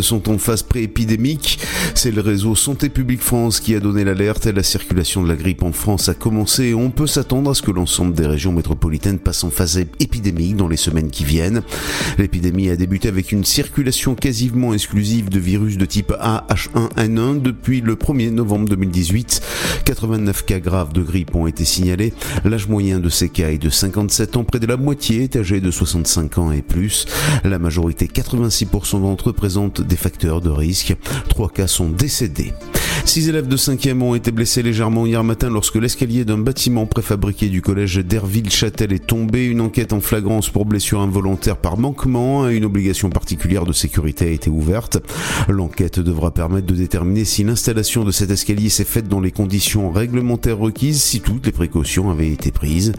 Sont en phase pré-épidémique. C'est le réseau Santé publique France qui a donné l'alerte. La circulation de la grippe en France a commencé on peut s'attendre à ce que l'ensemble des régions métropolitaines passent en phase épidémique dans les semaines qui viennent. L'épidémie a débuté avec une circulation quasiment exclusive de virus de type A H1N1 depuis le 1er novembre 2018. 89 cas graves de grippe ont été signalés. L'âge moyen de ces cas est de 57 ans. Près de la moitié est âgé de 65 ans et plus. La majorité, 86% d'entre eux présentent des facteurs de risque. Trois cas sont décédés. Six élèves de 5e ont été blessés légèrement hier matin lorsque l'escalier d'un bâtiment préfabriqué du collège d'Herville-Châtel est tombé. Une enquête en flagrance pour blessure involontaire par manquement à une obligation particulière de sécurité a été ouverte. L'enquête devra permettre de déterminer si l'installation de cet escalier s'est faite dans les conditions réglementaires requises, si toutes les précautions avaient été prises.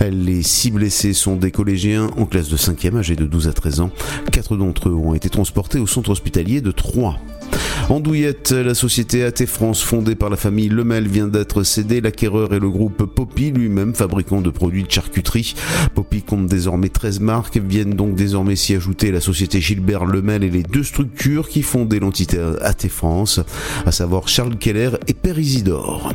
Les six blessés sont des collégiens en classe de 5e âgés de 12 à 13 ans. Quatre d'entre eux ont été transportés au centre hospitalier de Troyes. En Douillette, la société AT France fondée par la famille Lemel vient d'être cédée. L'acquéreur est le groupe Poppy, lui-même fabricant de produits de charcuterie. Poppy compte désormais 13 marques, viennent donc désormais s'y ajouter la société Gilbert Lemel et les deux structures qui fondaient l'entité AT France, à savoir Charles Keller et Père Isidore.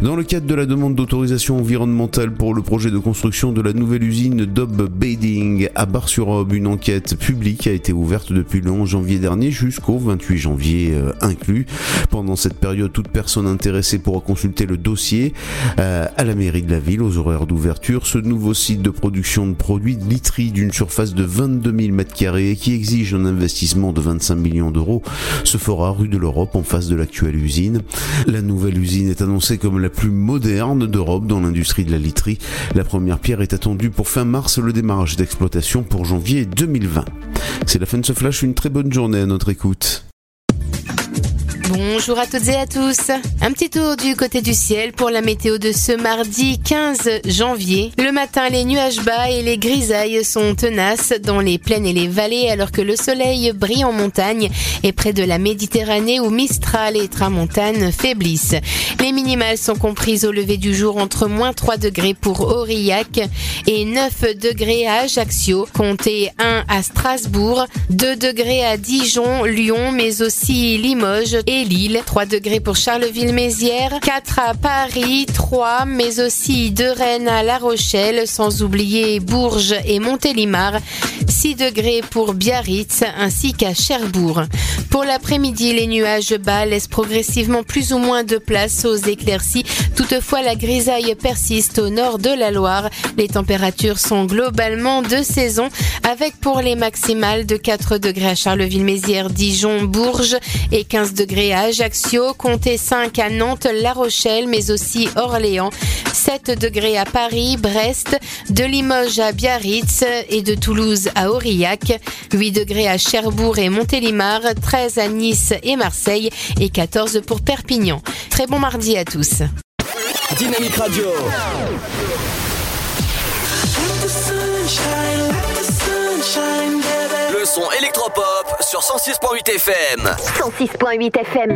Dans le cadre de la demande d'autorisation environnementale pour le projet de construction de la nouvelle usine Dob Bading à Bar-sur-Aube, une enquête publique a été ouverte depuis le 11 janvier dernier jusqu'au 28 janvier euh, inclus. Pendant cette période, toute personne intéressée pourra consulter le dossier euh, à la mairie de la ville aux horaires d'ouverture. Ce nouveau site de production de produits de literie d'une surface de 22 000 m2 qui exige un investissement de 25 millions d'euros se fera rue de l'Europe en face de l'actuelle usine. La nouvelle usine est annoncée comme la plus moderne d'Europe dans l'industrie de la literie. La première pierre est attendue pour fin mars, le démarrage d'exploitation pour janvier 2020. C'est la fin de ce flash, une très bonne journée à notre écoute. Bon, Bonjour à toutes et à tous. Un petit tour du côté du ciel pour la météo de ce mardi 15 janvier. Le matin, les nuages bas et les grisailles sont tenaces dans les plaines et les vallées alors que le soleil brille en montagne et près de la Méditerranée où Mistral et Tramontane faiblissent. Les minimales sont comprises au lever du jour entre moins 3 degrés pour Aurillac et 9 degrés à Ajaccio, comptez 1 à Strasbourg, 2 degrés à Dijon, Lyon, mais aussi Limoges et Lille, 3 degrés pour Charleville-Mézières, 4 à Paris, 3, mais aussi de Rennes à La Rochelle, sans oublier Bourges et Montélimar, 6 degrés pour Biarritz ainsi qu'à Cherbourg. Pour l'après-midi, les nuages bas laissent progressivement plus ou moins de place aux éclaircies. Toutefois, la grisaille persiste au nord de la Loire. Les températures sont globalement de saison avec pour les maximales de 4 degrés à Charleville-Mézières, Dijon, Bourges et 15 degrés à Ajaccio, comptez 5 à Nantes, La Rochelle mais aussi Orléans, 7 degrés à Paris, Brest, de Limoges à Biarritz et de Toulouse à Aurillac, 8 degrés à Cherbourg et Montélimar, 13 à Nice et Marseille et 14 pour Perpignan. Très bon mardi à tous. Dynamique Radio. Le son électropop sur 106.8 FM. 106.8 FM.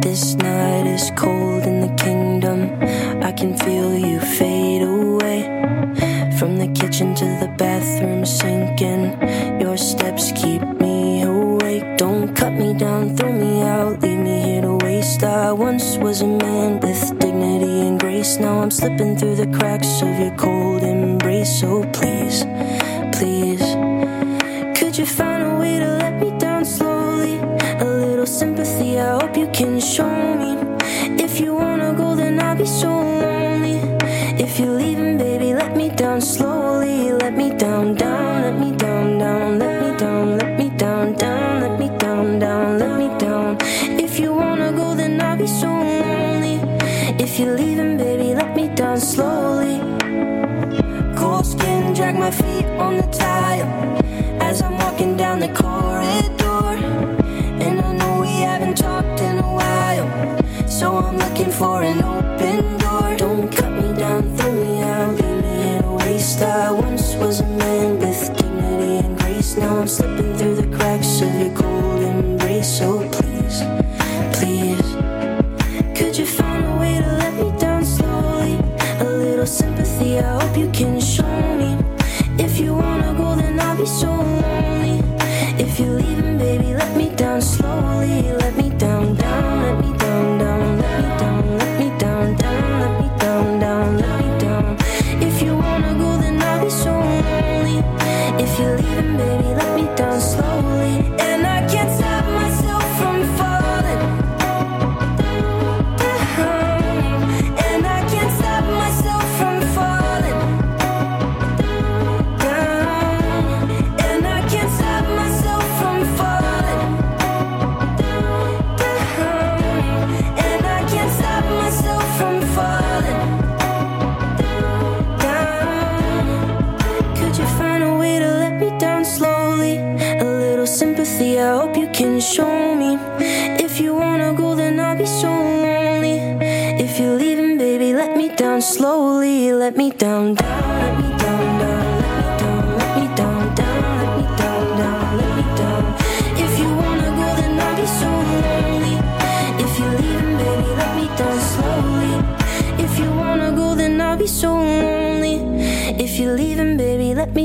This night is cold in the kingdom. I can feel you fade away. From the kitchen to the bathroom sinking. Your steps keep me awake. Don't cut me down, throw me out, leave me here to waste. I once was a man with grace. Now I'm slipping through the cracks of your cold embrace. So please, please. Could you find a way to let me down slowly? A little sympathy, I hope you can show me. If you wanna go, then I'll be so tile as I'm walking down the corridor. And I know we haven't talked in a while, so I'm looking for an open door. Don't cut me down, throw me out, leave me in a waste. I once was a man with dignity and grace. Now I'm slipping through the cracks of your cold embrace. So please, please. Could you find a way to let me down slowly? A little sympathy, I hope you can be so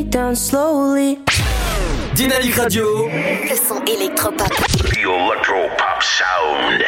down slowly. Dynamique Radio. Le son électropop. The Electro Pop Sound.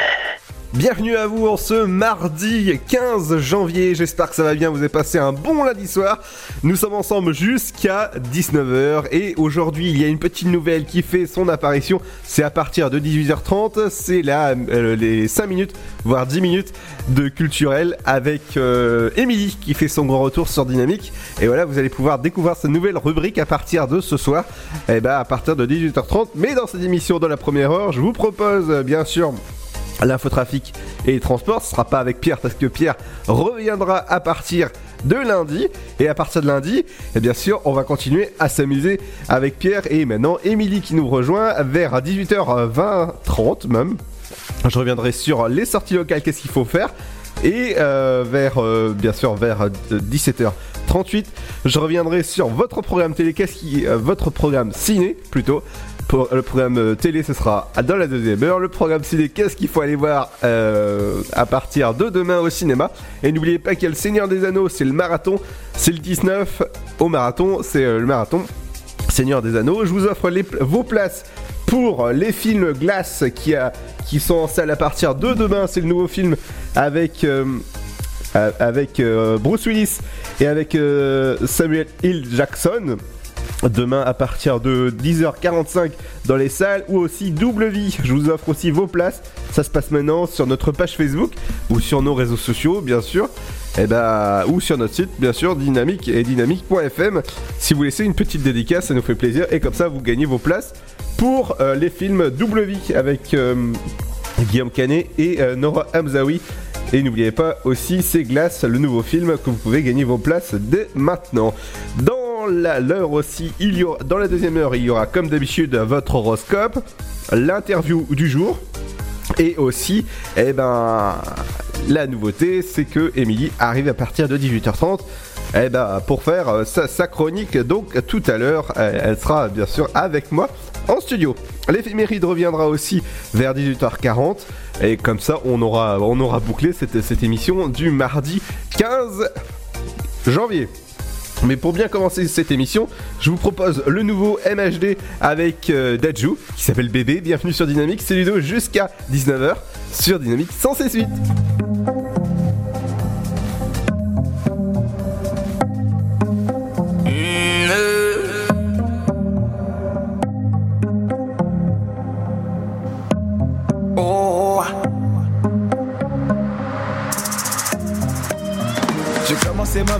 Bienvenue à vous en ce mardi 15 janvier. J'espère que ça va bien. Vous avez passé un bon lundi soir. Nous sommes ensemble jusqu'à 19h. Et aujourd'hui, il y a une petite nouvelle qui fait son apparition. C'est à partir de 18h30. C'est là euh, les 5 minutes, voire 10 minutes de culturel avec euh, Émilie qui fait son grand retour sur Dynamique. Et voilà, vous allez pouvoir découvrir cette nouvelle rubrique à partir de ce soir. Et ben à partir de 18h30. Mais dans cette émission de la première heure, je vous propose bien sûr l'infotrafic et les transports. Ce sera pas avec Pierre parce que Pierre reviendra à partir de lundi. Et à partir de lundi, et bien sûr, on va continuer à s'amuser avec Pierre et maintenant Émilie qui nous rejoint vers 18h20, 30 même. Je reviendrai sur les sorties locales, qu'est-ce qu'il faut faire. Et euh, vers, euh, bien sûr, vers 17h38, je reviendrai sur votre programme télé, qu'est-ce qui, euh, votre programme ciné plutôt. Pour le programme euh, télé, ce sera dans la deuxième heure. Le programme ciné, qu'est-ce qu'il faut aller voir euh, à partir de demain au cinéma. Et n'oubliez pas qu'il y a le Seigneur des Anneaux, c'est le marathon. C'est le 19 au marathon, c'est le marathon Seigneur des Anneaux. Je vous offre vos places pour les films Glace qui, sont en salle à partir de demain. C'est le nouveau film avec, avec euh, Bruce Willis et avec euh, Samuel Hill Jackson. Demain à partir de 10h45 dans les salles ou aussi Double Vie. Je vous offre aussi vos places. Ça se passe maintenant sur notre page Facebook ou sur nos réseaux sociaux, bien sûr. Et bah, ou sur notre site, bien sûr, dynamique et dynamique.fm. Si vous laissez une petite dédicace, ça nous fait plaisir. Et comme ça, vous gagnez vos places pour euh, les films Double Vie avec euh, Guillaume Canet et euh, Nora Hamzaoui. Et n'oubliez pas aussi C'est Glace, le nouveau film que vous pouvez gagner vos places dès maintenant. Dans aussi, il y aura, dans la deuxième heure, il y aura comme d'habitude votre horoscope, l'interview du jour. Et aussi, eh ben, la nouveauté, c'est que Émilie arrive à partir de 18h30 eh ben, pour faire euh, sa, sa chronique. Donc, tout à l'heure, elle sera bien sûr avec moi en studio. L'éphéméride reviendra aussi vers 18h40. Et comme ça, on aura, on aura bouclé cette, cette émission du mardi 15 janvier. Mais pour bien commencer cette émission, je vous propose le nouveau MHD avec euh, qui s'appelle Bébé. Bienvenue sur Dynamique, c'est Ludo jusqu'à 19h sur Dynamique 106.8.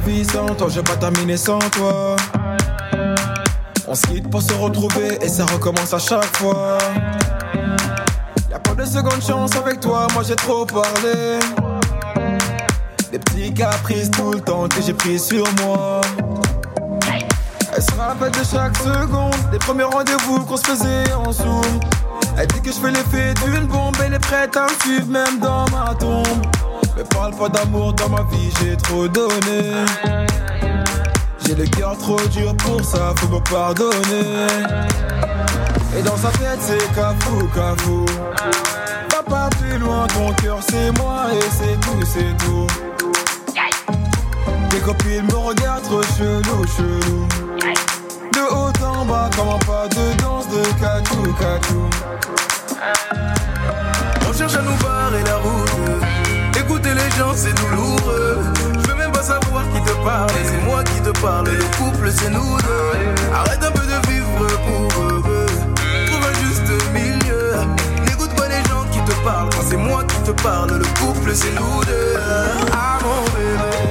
vie sans toi, j'ai pas terminé sans toi. On se quitte pour se retrouver et ça recommence à chaque fois. Y'a pas de seconde chance avec toi, moi j'ai trop parlé. Des petits caprices tout le temps que j'ai pris sur moi. Elle se rappelle de chaque seconde, des premiers rendez-vous qu'on se faisait en zoom. Elle dit que je fais l'effet d'une bombe, elle est prête à me suivre même dans ma tombe. Mais parle pas d'amour dans ma vie, j'ai trop donné. J'ai le cœur trop dur pour ça, faut me pardonner. Et dans sa tête, c'est cafou, cafou. Va pas plus loin, ton cœur c'est moi et c'est tout, c'est tout. Tes copines me regardent trop chelou, chelou. De haut en bas, comment pas de danse de cacou, cacou. On cherche à nous barrer la route. Écouter les gens, c'est douloureux. Je veux même pas savoir qui te parle. C'est moi qui te parle. Le couple, c'est nous deux. Arrête un peu de vivre pour eux. Trouve un juste milieu. N'écoute pas les gens qui te parlent. Quand c'est moi qui te parle, le couple, c'est nous deux. Ah mon bébé.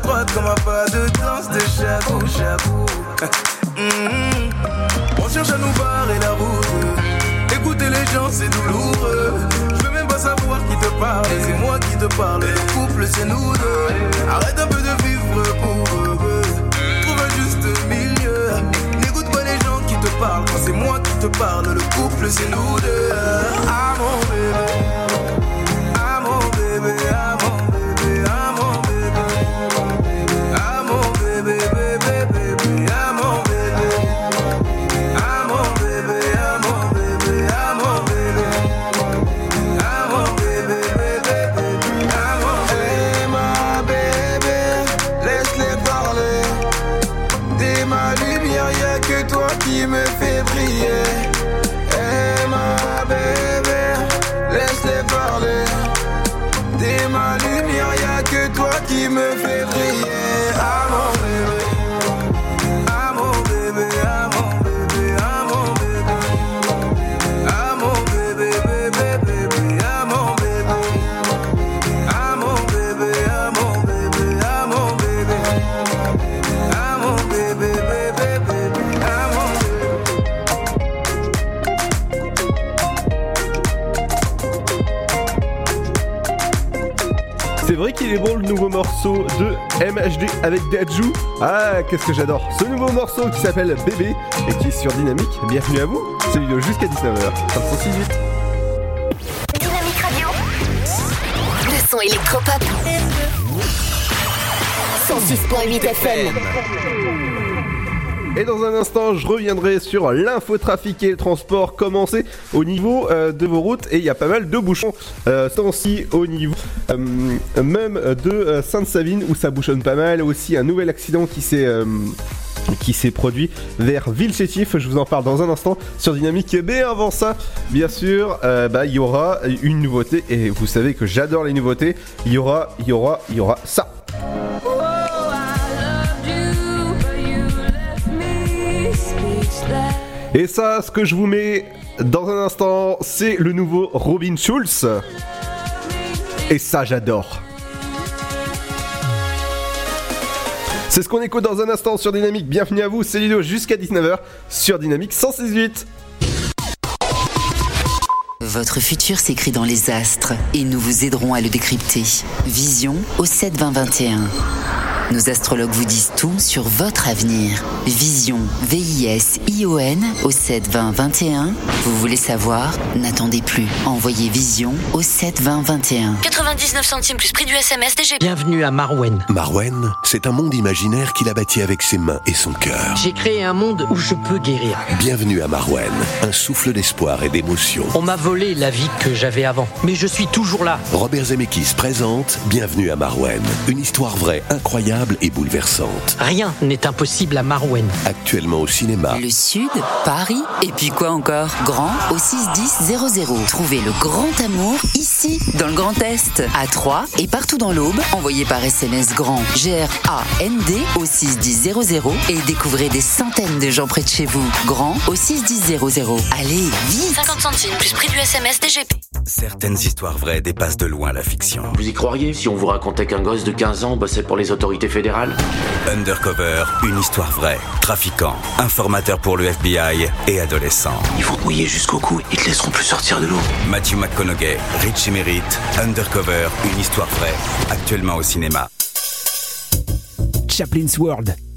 Droite, comme un pas de danse de chabou, chabou. On cherche à nous barrer la route. Écouter les gens, c'est douloureux. Je veux même pas savoir qui te parle. C'est moi qui te parle. Le couple, c'est nous deux. Arrête un peu de vivre pour eux. Trouve un juste milieu. N'écoute pas les gens qui te parlent. Quand c'est moi qui te parle, le couple, c'est nous deux. Ah mon bébé. Ah mon bébé. Ah avec Dajou. Ah, qu'est-ce que j'adore. Ce nouveau morceau qui s'appelle Bébé et qui est sur Dynamique. Bienvenue à vous. C'est vidéo jusqu'à 19h. 568. Dynamique Radio. Le son électropop. 106.8 FM. Et dans un instant, je reviendrai sur l'infotrafic et le transport commencé au niveau euh, de vos routes. Et il y a pas mal de bouchons euh, temps-ci au niveau euh, même de euh, Sainte-Savine où ça bouchonne pas mal. Aussi un nouvel accident qui s'est qui s'est produit vers Villechétif. Je vous en parle dans un instant sur Dynamique. Mais avant ça, bien sûr, bah, il y aura une nouveauté. Et vous savez que j'adore les nouveautés. Il y aura, il y aura, il y aura ça. Et ça, ce que je vous mets dans un instant, c'est le nouveau Robin Schulz. Et ça, j'adore. C'est ce qu'on écoute dans un instant sur Dynamique. Bienvenue à vous, c'est Lido jusqu'à 19h sur Dynamique 168. Votre futur s'écrit dans les astres et nous vous aiderons à le décrypter. Vision au 7 20 21. Nos astrologues vous disent tout sur votre avenir. Vision, V-I-S-I-O-N au 7 20 21. Vous voulez savoir? N'attendez plus. Envoyez Vision au 7 20 21. 99 centimes plus prix du SMS DG. Bienvenue à Marwen. Marwen, c'est un monde imaginaire qu'il a bâti avec ses mains et son cœur. J'ai créé un monde où je peux guérir. Bienvenue à Marwen, un souffle d'espoir et d'émotion. On m'a volé la vie que j'avais avant, mais je suis toujours là. Robert Zemeckis présente Bienvenue à Marwen, une histoire vraie, incroyable et bouleversante. Rien n'est impossible à Marwen. Actuellement au cinéma. Le Sud, Paris, et puis quoi encore? Grand au 61000. Trouvez le grand amour ici, dans le Grand Est, à Troyes et partout dans l'Aube. Envoyez par SMS grand G-R-A-N-D au 61000 et découvrez des centaines de gens près de chez vous. Grand au 61000. Allez, vite 50 centimes plus prix du SMS DGP. Certaines histoires vraies dépassent de loin la fiction. Vous y croiriez? Si on vous racontait qu'un gosse de 15 ans bossait pour les autorités fédérales Undercover, une histoire vraie. Trafiquant, informateur pour le FBI et adolescent. Ils vont te mouiller jusqu'au cou et te laisseront plus sortir de l'eau. Matthew McConaughey, Richie Merritt, Undercover, une histoire vraie. Actuellement au cinéma. Chaplin's World.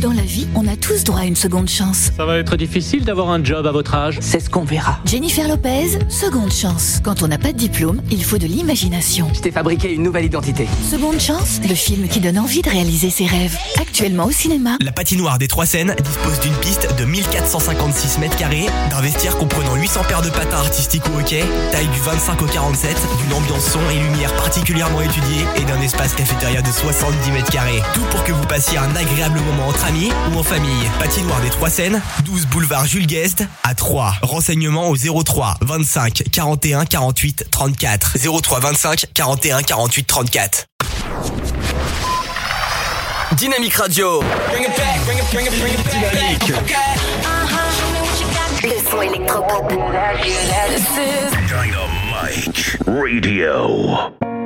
Dans la vie, on a tous droit à une seconde chance. Ça va être difficile d'avoir un job à votre âge. C'est ce qu'on verra. Jennifer Lopez, seconde chance. Quand on n'a pas de diplôme, il faut de l'imagination. Je t'ai fabriqué une nouvelle identité. Seconde chance, le film qui donne envie de réaliser ses rêves. Actuellement au cinéma. La patinoire des Trois Seines dispose d'une piste de 1456 mètres carrés, d'un vestiaire comprenant 800 paires de patins artistiques au hockey, taille du 25 au 47, d'une ambiance son et lumière particulièrement étudiée et d'un espace cafétéria de 70 mètres carrés. Tout pour que vous passiez un agréable moment entre amis ou en famille. Patinoire des Trois Seines, 12 boulevard Jules Guest à 3. Renseignements au 03 25 41 48 34. 03 25 41 48 34. Dynamique Radio. Le son électropop. Dynamite Radio.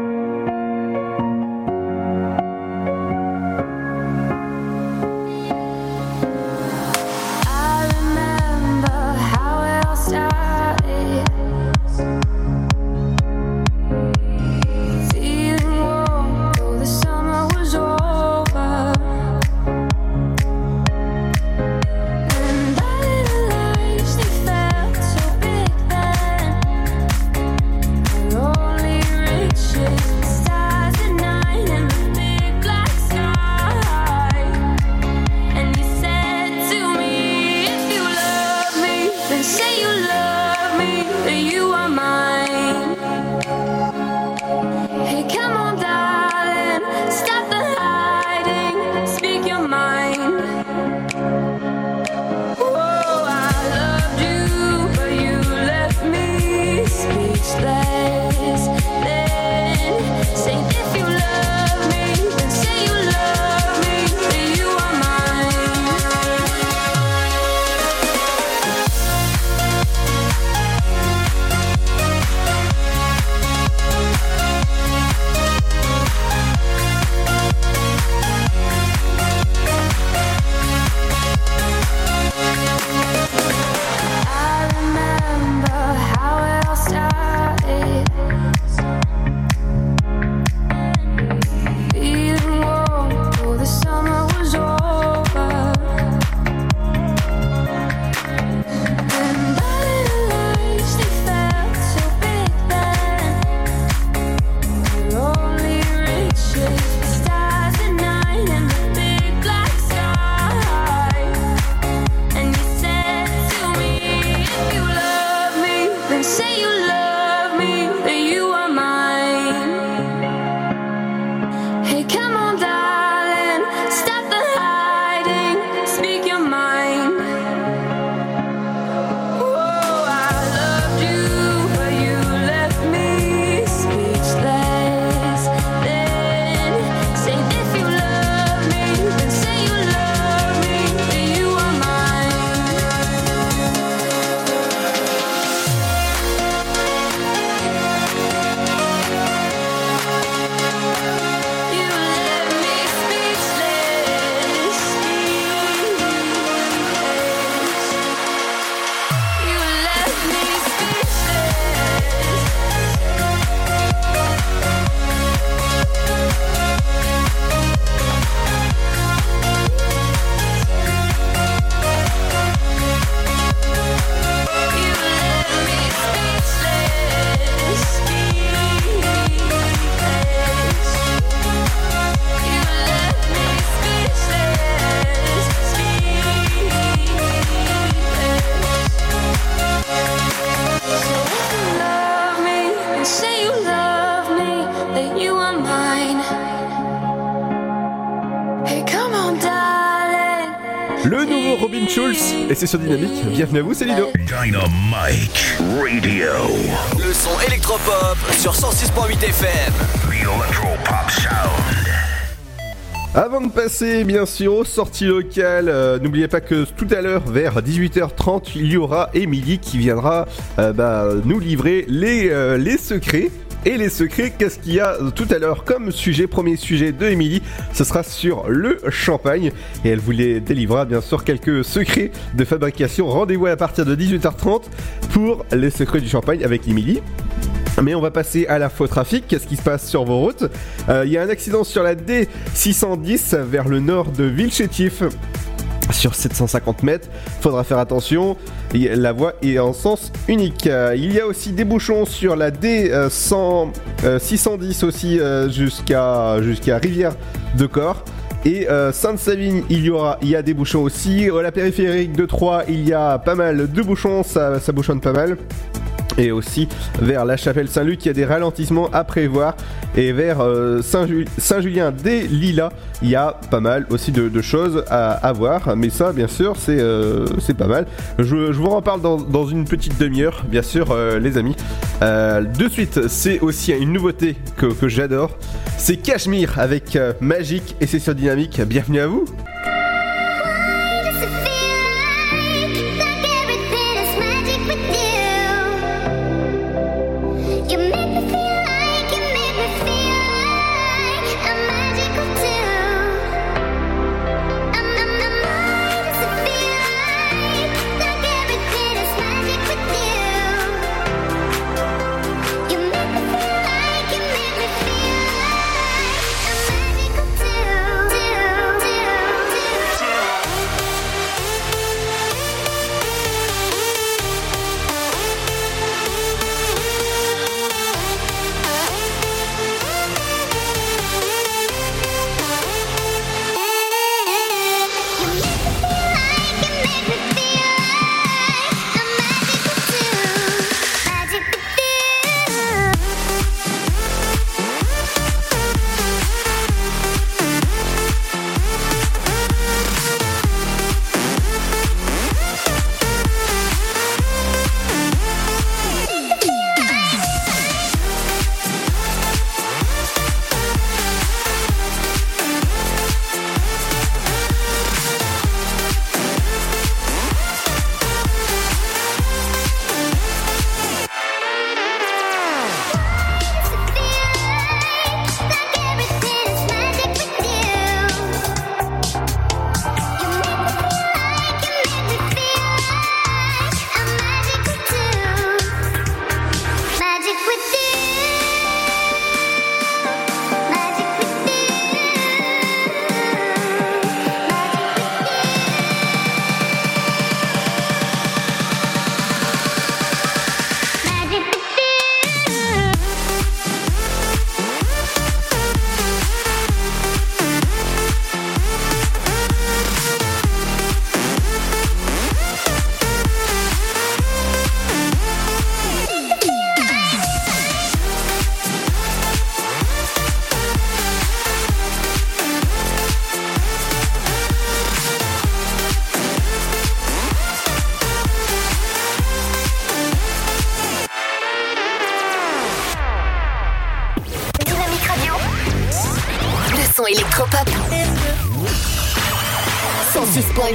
Sur Dynamique. Bienvenue à vous, c'est Lido. Dynamite Radio. Le son électropop sur 106.8 FM. The Electropop Sound. Avant de passer bien sûr aux sorties locales, euh, n'oubliez pas que tout à l'heure vers 18h30 il y aura Émilie qui viendra euh, bah, nous livrer les, euh, les secrets. Et les secrets, qu'est-ce qu'il y a tout à l'heure comme sujet Premier sujet de Émilie, ce sera sur le champagne. Et elle vous les délivrera bien sûr quelques secrets de fabrication. Rendez-vous à partir de 18h30 pour les secrets du champagne avec Émilie. Mais on va passer à l'info trafic. Qu'est-ce qui se passe sur vos routes? Euh, Il y a un accident sur la D610 vers le nord de Villechétif. Sur 750 mètres, faudra faire attention. La voie est en sens unique. Euh, Il y a aussi des bouchons sur la D100, euh, 610 aussi euh, jusqu'à jusqu'à Rivière de Corps. Et euh, Sainte-Savine, il y aura, il y a des bouchons aussi. Euh, La périphérique de Troyes, il y a pas mal de bouchons, ça, ça bouchonne pas mal. Et aussi vers la chapelle Saint-Luc, il y a des ralentissements à prévoir. Et vers euh, Saint-Ju- Saint-Julien des Lilas, il y a pas mal aussi de, choses à, voir. Mais ça, bien sûr, c'est euh, pas mal. Je, vous en parle dans, une petite demi-heure, bien sûr, euh, les amis. De suite, c'est aussi une nouveauté que, j'adore. C'est Cachemire avec Magique et c'est sur Dynamique. Bienvenue à vous.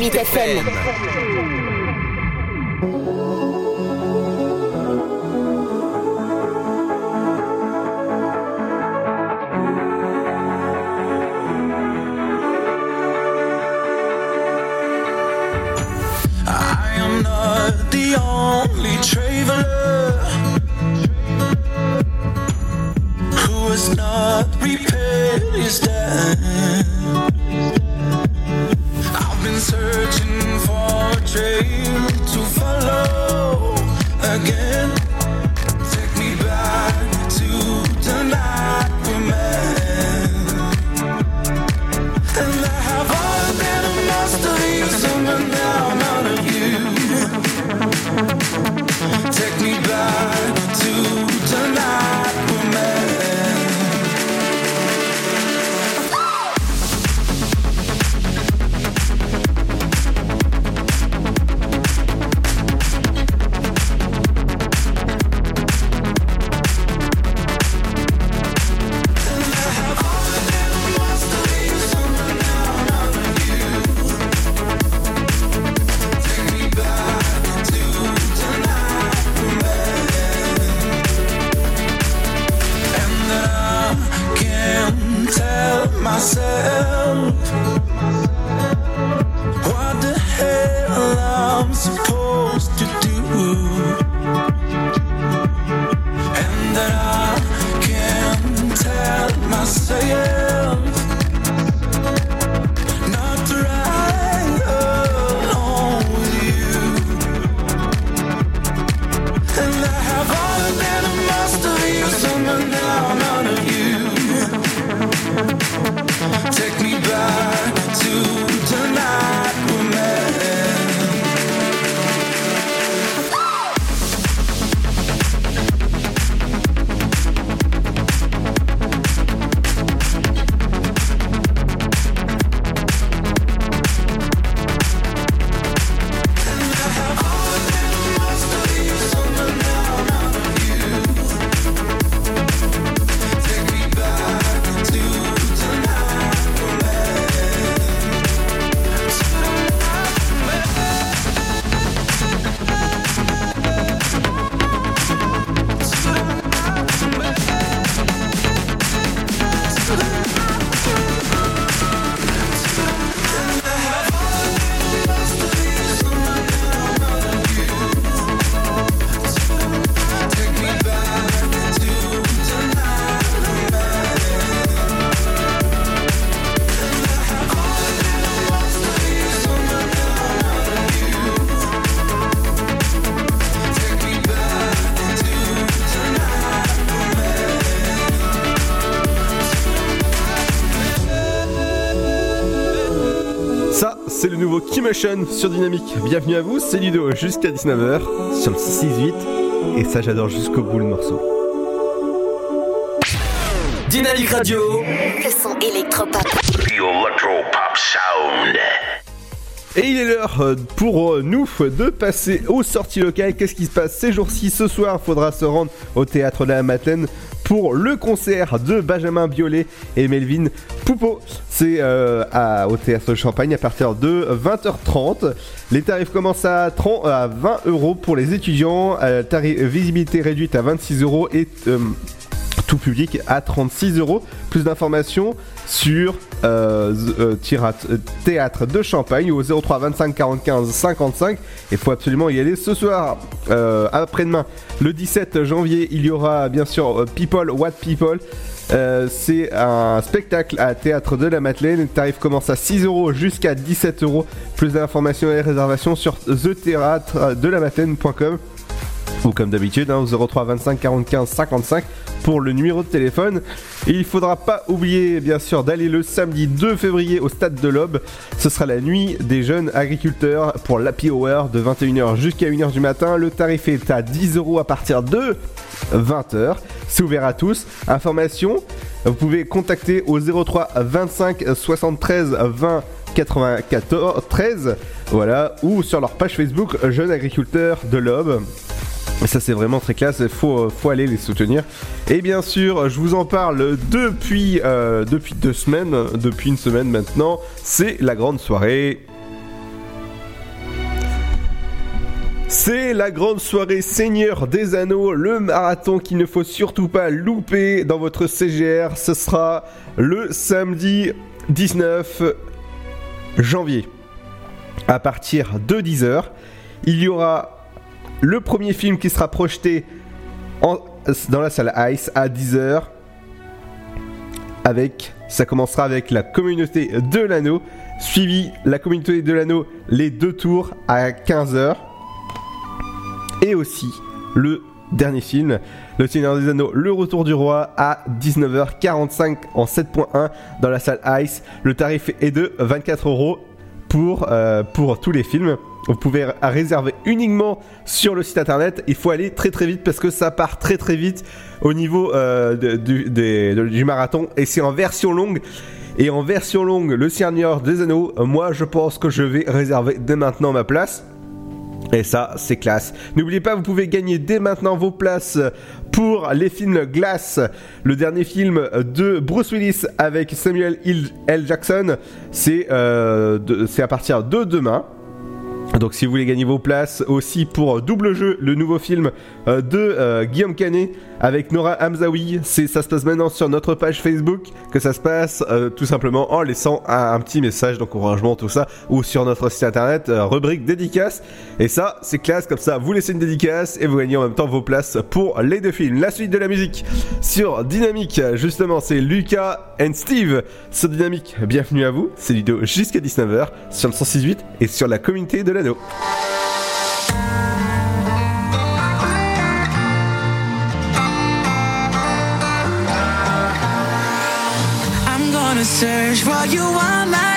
106.8 FM. C'est le nouveau Keymotion sur Dynamique. Bienvenue à vous, c'est Ludo jusqu'à 19h sur le 6-8. Et ça, j'adore jusqu'au bout le morceau. Dynamique Radio. Le son électropop. The Electro Pop Sound. Et il est l'heure euh, pour euh, nous de passer aux sorties locales. Qu'est-ce qui se passe ces jours-ci Ce soir, il faudra se rendre au théâtre de la Madeleine pour le concert de Benjamin Biolay et Melvin Poupeau. C'est euh, au théâtre de Champagne à partir de 20h30. Les tarifs commencent à, 30 à 20 euros pour les étudiants, visibilité réduite à 26 euros et tout public à 36 euros. Plus d'informations sur euh, euh, euh, Théâtre de Champagne au 03 25 45 55. Il faut absolument y aller ce soir. Après-demain, le 17 janvier, il y aura bien sûr People What People. C'est un spectacle à Théâtre de la Madeleine. Le tarif commence à 6 euros jusqu'à 17 euros. Plus d'informations et réservations sur thetheatre-de-la-madeleine.com ou comme d'habitude hein, au 03 25 45 55 pour le numéro de téléphone. Et il faudra pas oublier bien sûr d'aller le samedi 2 février au stade de l'Aube. Ce sera la nuit des jeunes agriculteurs pour l'Happy Hour de 21h jusqu'à 1h du matin. Le tarif est à 10 euros à partir de 20h. C'est ouvert à tous. Information, vous pouvez contacter au 03 25 73 20 94 13 voilà ou sur leur page Facebook Jeunes agriculteurs de l'Aube et ça c'est vraiment très classe, il faut, faut aller les soutenir. Et bien sûr, je vous en parle depuis, euh, depuis deux semaines, depuis une semaine maintenant, c'est la grande soirée. C'est la grande soirée Seigneur des Anneaux, le marathon qu'il ne faut surtout pas louper dans votre CGR. Ce sera le samedi 19 janvier à partir de 10h. Il y aura le premier film qui sera projeté dans la salle Ice à 10h. Avec, ça commencera avec la communauté de l'anneau, suivi la communauté de l'anneau les deux tours à 15h. Et aussi le dernier film, Le Seigneur des Anneaux, Le Retour du Roi à 19h45 en 7.1 dans la salle Ice. Le tarif est de 24 euros euh, pour tous les films. Vous pouvez réserver uniquement sur le site internet. Il faut aller très très vite parce que ça part très très vite au niveau euh, du, marathon et c'est en version longue. Et en version longue, le Seigneur des Anneaux, moi je pense que je vais réserver dès maintenant ma place. Et ça, c'est classe. N'oubliez pas, vous pouvez gagner dès maintenant vos places pour les films Glass, le dernier film de Bruce Willis avec Samuel L. Jackson. C'est euh, à partir de demain. Donc si vous voulez gagner vos places aussi pour Double Jeu, le nouveau film euh, de euh, Guillaume Canet avec Nora Hamzaoui, c'est ça se passe maintenant sur notre page Facebook que ça se passe euh, tout simplement en laissant un, petit message d'encouragement tout ça ou sur notre site internet rubrique dédicace et ça c'est classe comme ça vous laissez une dédicace et vous gagnez en même temps vos places pour les deux films. La suite de la musique sur Dynamique justement c'est Lucas and Steve sur Dynamique. Bienvenue à vous, c'est Ludo jusqu'à 19h sur le 168 et sur la communauté de l'anneau. I'm gonna search for you all night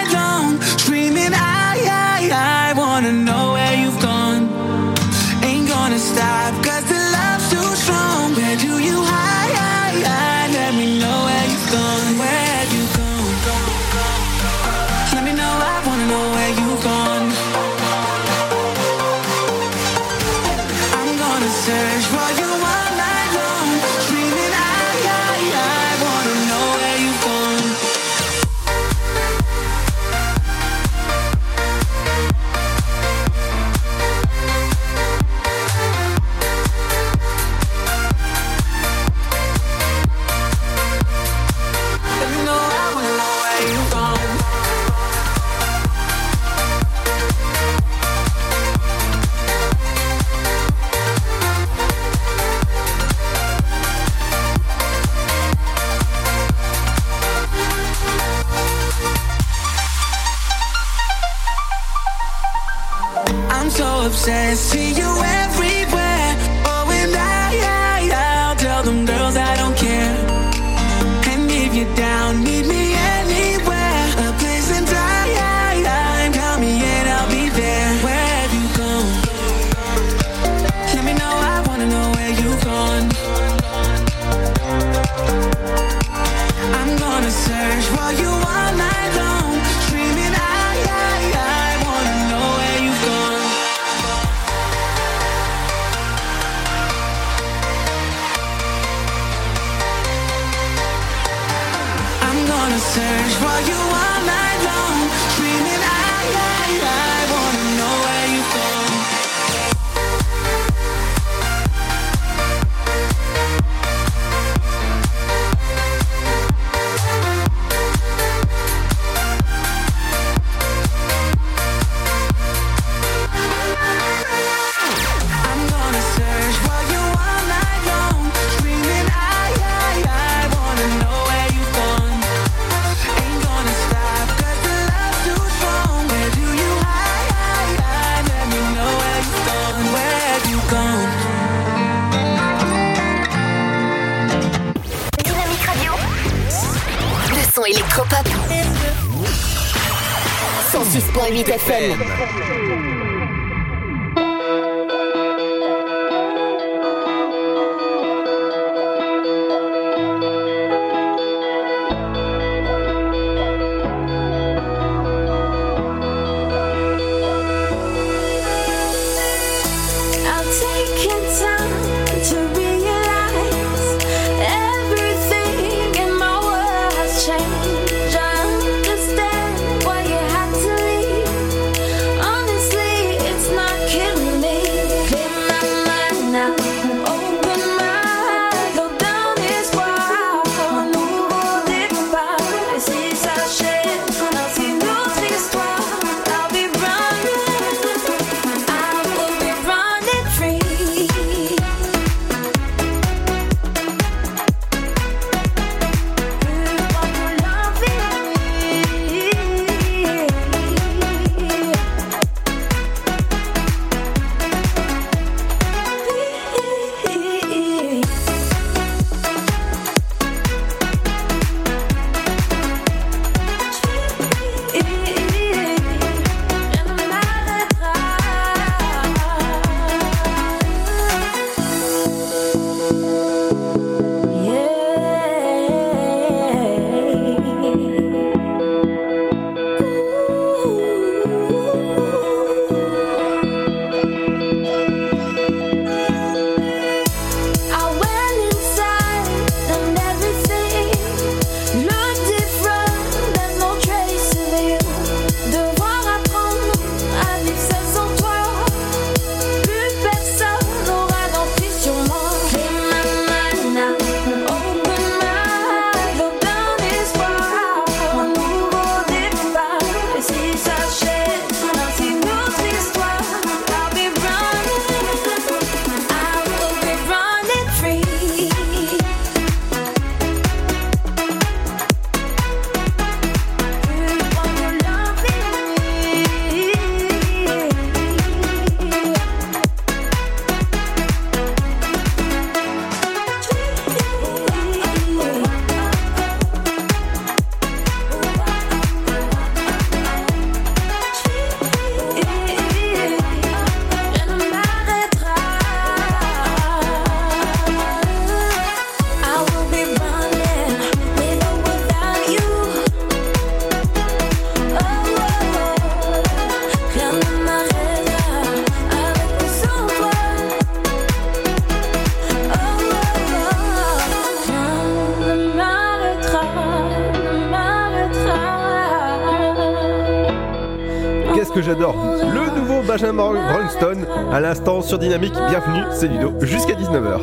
sur Dynamique. Bienvenue, c'est Ludo, jusqu'à 19h.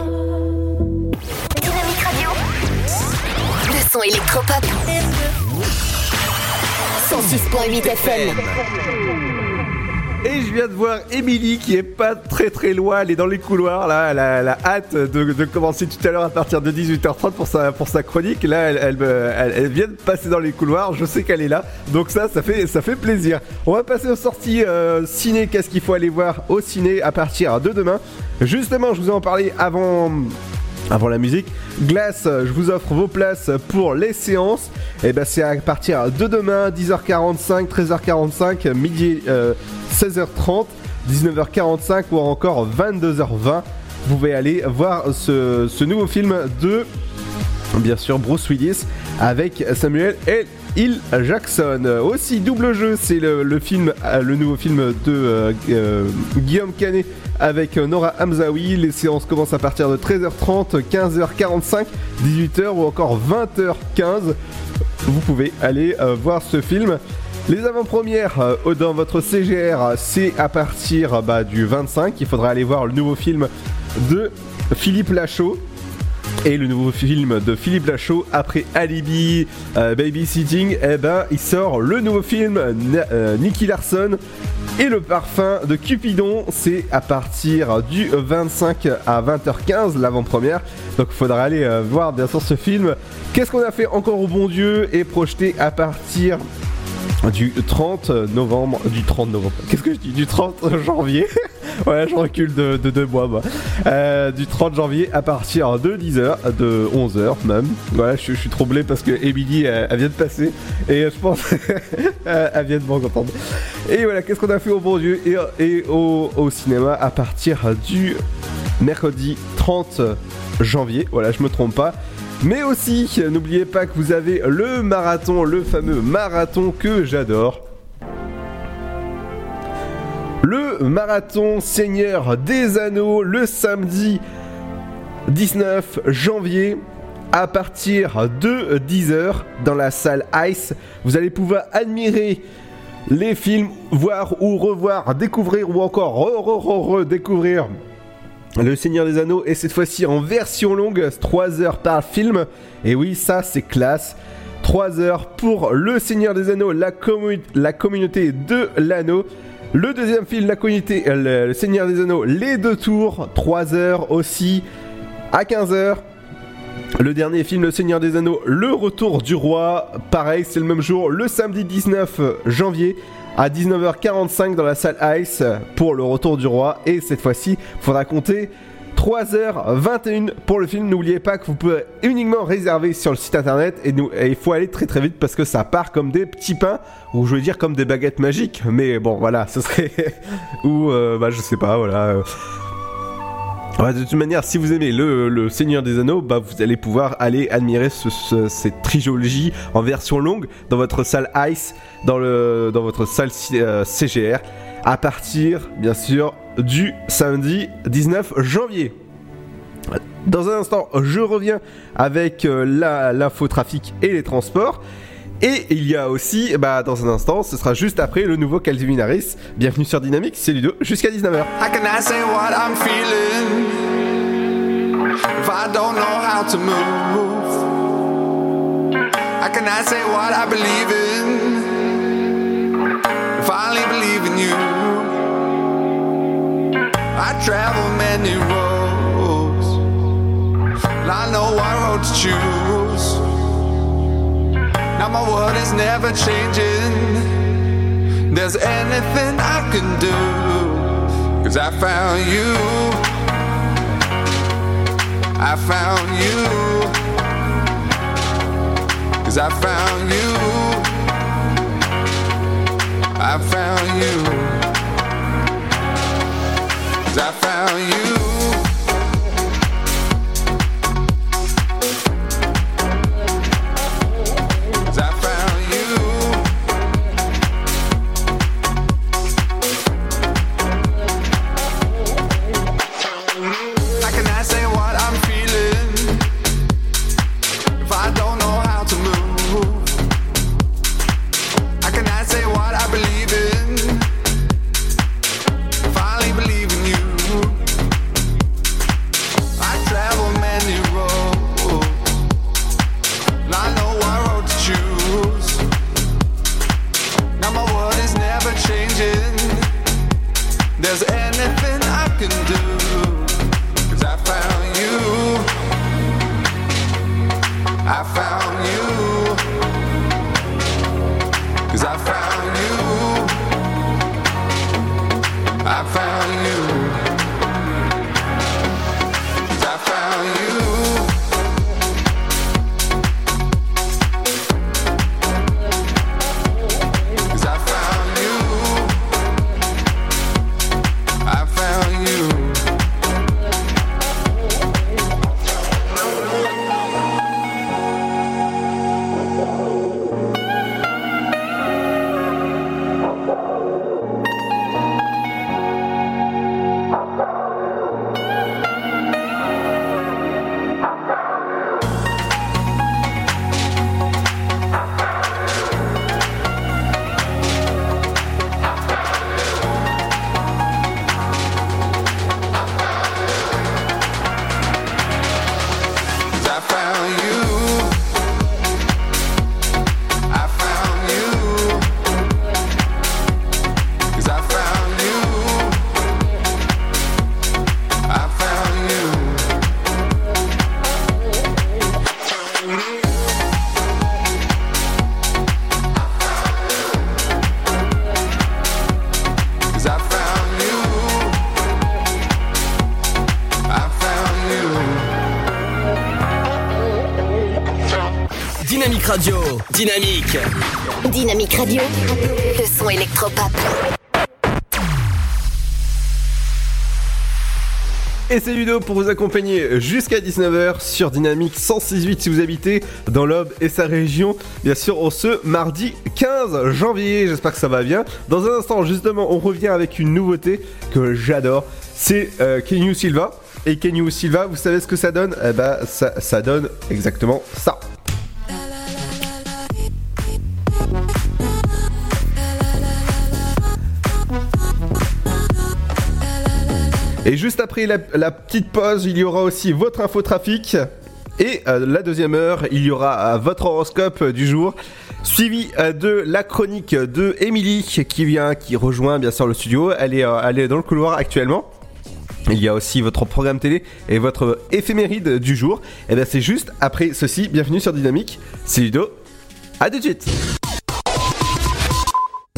Dynamique Radio. Le son électropop. 106.8 FM. Je viens de voir Émilie qui est pas très très loin, elle est dans les couloirs là, elle a, hâte de, commencer tout à l'heure à partir de 18h30 pour sa, pour sa chronique. Là, elle, elle, vient de passer dans les couloirs, je sais qu'elle est là, donc ça, ça fait, ça fait plaisir. On va passer aux sorties euh, ciné, qu'est-ce qu'il faut aller voir au ciné à partir de demain? Justement, je vous en parlais avant avant la musique. Glace, je vous offre vos places pour les séances. Et ben c'est à partir de demain, 10h45, 13h45, midi euh, 16h30, 19h45 ou encore 22h20. Vous pouvez aller voir ce, nouveau film de bien sûr Bruce Willis avec Samuel L. Hill Jackson. Aussi double jeu, c'est le, euh, nouveau film de euh, euh, Guillaume Canet avec Nora Hamzaoui. Les séances commencent à partir de 13h30, 15h45, 18h ou encore 20h15. Vous pouvez aller voir ce film. Les avant-premières euh, dans votre CGR, c'est à partir bah, du 25. Il faudra aller voir le nouveau film de Philippe Lachaud. Et le nouveau film de Philippe Lachaud, après Alibi, euh, Babysitting, eh ben, il sort le nouveau film euh, Nicky Larson et le parfum de Cupidon. C'est à partir du 25 à 20h15, l'avant-première. Donc il faudra aller euh, voir bien sûr ce film. Qu'est-ce qu'on a fait encore au bon Dieu et projeté à partir du 30 novembre, du 30 novembre, qu'est-ce que je dis? Du 30 janvier, ouais je recule de, de deux mois moi, Euh, du 30 janvier à partir de 10h, de 11h même, voilà je, suis troublé parce que Emily elle, vient de passer et je pense elle vient de m'en entendre. Et voilà, qu'est-ce qu'on a fait au bon Dieu et, et au, au cinéma à partir du mercredi 30 janvier, voilà je me trompe pas. Mais aussi, n'oubliez pas que vous avez le marathon, le fameux marathon que j'adore. Le marathon Seigneur des Anneaux, le samedi 19 janvier à partir de 10h dans la salle Ice. Vous allez pouvoir admirer les films, voir ou revoir, découvrir ou encore re, re, re, redécouvrir le Seigneur des Anneaux et cette fois-ci en version longue, 3 heures par film. Et oui, ça c'est classe. 3 heures pour Le Seigneur des Anneaux, la, commu- la communauté de l'anneau. Le deuxième film, la communauté, le, le Seigneur des Anneaux, les deux tours, 3 heures aussi à 15 heures. Le dernier film, Le Seigneur des Anneaux, Le Retour du Roi, pareil, c'est le même jour, le samedi 19 janvier à 19h45 dans la salle Ice pour Le Retour du Roi. Et cette fois-ci, faudra compter 3h21 pour le film. N'oubliez pas que vous pouvez uniquement réserver sur le site internet et, il faut aller très très vite parce que ça part comme des petits pains ou je veux dire comme des baguettes magiques. Mais bon, voilà, ce serait. ou euh, bah je sais pas, voilà. De toute manière, si vous aimez le, Seigneur des Anneaux, bah, vous allez pouvoir aller admirer ce- ce- cette trilogie en version longue dans votre salle Ice, dans, votre salle C- euh, CGR, à partir, bien sûr, du samedi 19 janvier. Dans un instant, je reviens avec euh, l'infotrafic et les transports. Et il y a aussi, bah, dans un instant, ce sera juste après le nouveau Calvin Harris. Bienvenue sur Dynamique, c'est Ludo, jusqu'à 19h. How can I say what I'm feeling if I don't know how to move? How can I say what I believe in if I only believe in you? I travel many roads, and I know what road to choose. Now my world is never changing. There's anything I can do. Cause I found you. I found you. Cause I found you. I found you. Cause I found you. Et c'est Ludo pour vous accompagner jusqu'à 19h sur Dynamique 106.8 si vous habitez dans l'Aube et sa région. Bien sûr, on ce mardi 15 janvier. J'espère que ça va bien. Dans un instant, justement, on revient avec une nouveauté que j'adore. C'est euh, Kenyu Silva. Et Kenyu Silva, vous savez ce que ça donne? Eh ça, ça donne exactement ça. Et juste après la, petite pause, il y aura aussi votre infotrafic. Et euh, la deuxième heure, il y aura euh, votre horoscope du jour, suivi euh, de la chronique de Émilie qui vient, qui rejoint bien sûr le studio. Elle est, dans le couloir actuellement. Il y a aussi votre programme télé et votre éphéméride du jour. Et bien c'est juste après ceci. Bienvenue sur Dynamique. C'est Ludo. À tout de suite.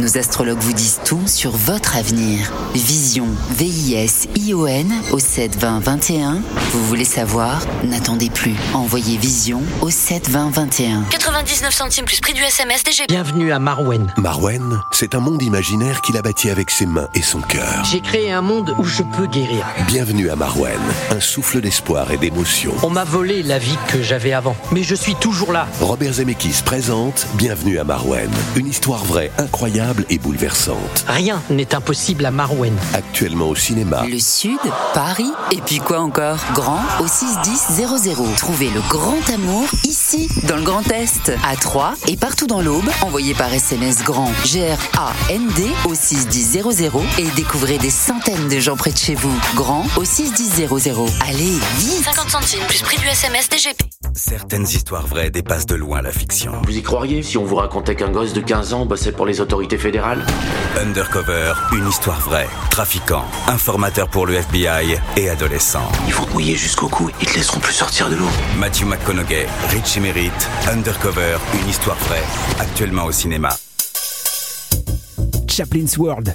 Nos astrologues vous disent tout sur votre avenir. Vision, V-I-S-I-O-N au 7 20 21. Vous voulez savoir? N'attendez plus. Envoyez Vision au 7 20 21. 99 centimes plus prix du SMS DGP. Bienvenue à Marwen. Marwen, c'est un monde imaginaire qu'il a bâti avec ses mains et son cœur. J'ai créé un monde où je peux guérir. Bienvenue à Marwen, un souffle d'espoir et d'émotion. On m'a volé la vie que j'avais avant, mais je suis toujours là. Robert Zemeckis présente Bienvenue à Marwen, une histoire vraie, incroyable et bouleversante. Rien n'est impossible à Marwen. Actuellement au cinéma. Le Sud, Paris, et puis quoi encore? Grand au 61000. Trouvez le grand amour ici, dans le Grand Est, à Troyes et partout dans l'Aube. Envoyez par SMS grand G-R-A-N-D au 61000 et découvrez des centaines de gens près de chez vous. Grand au 61000. Allez, vite 50 centimes plus prix du SMS DGP. Certaines histoires vraies dépassent de loin la fiction. Vous y croiriez? Si on vous racontait qu'un gosse de 15 ans bossait pour les autorités fédérales Undercover, une histoire vraie. Trafiquants, informateurs pour le FBI et adolescents. Ils vont te mouiller jusqu'au cou, ils te laisseront plus sortir de l'eau. Matthew McConaughey, Richie Merritt, Undercover, une histoire vraie. Actuellement au cinéma. Chaplin's World.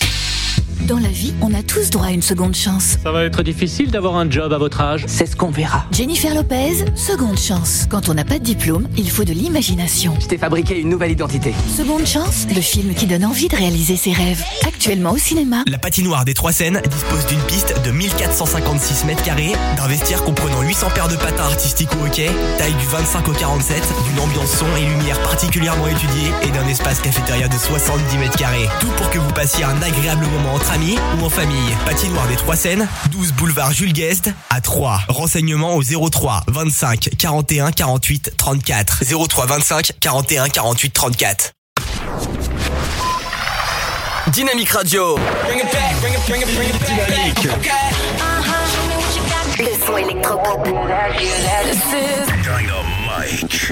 Dans la vie, on a tous droit à une seconde chance. Ça va être difficile d'avoir un job à votre âge. C'est ce qu'on verra. Jennifer Lopez, seconde chance. Quand on n'a pas de diplôme, il faut de l'imagination. Je t'ai fabriqué une nouvelle identité. Seconde chance, le film qui donne envie de réaliser ses rêves. Actuellement au cinéma. La patinoire des Trois Seines dispose d'une piste de 1456 mètres carrés, d'un vestiaire comprenant 800 paires de patins artistiques au hockey, taille du 25 au 47, d'une ambiance son et lumière particulièrement étudiée et d'un espace cafétéria de 70 mètres carrés. Tout pour que vous passiez un agréable moment entre amis ou en famille. Patinoire des Trois Seines, 12 boulevard Jules Guest à 3. Renseignements au 03 25 41 48 34. 03 25 41 48 34. Dynamique Radio. Le son électropop. Dynamite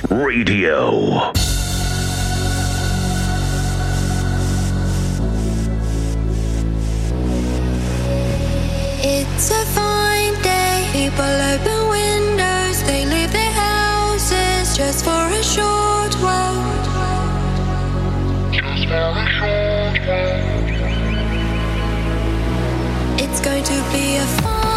Radio. It's a fine day. People open windows. They leave their houses just for a short while. Just for a short while. It's going to be a fine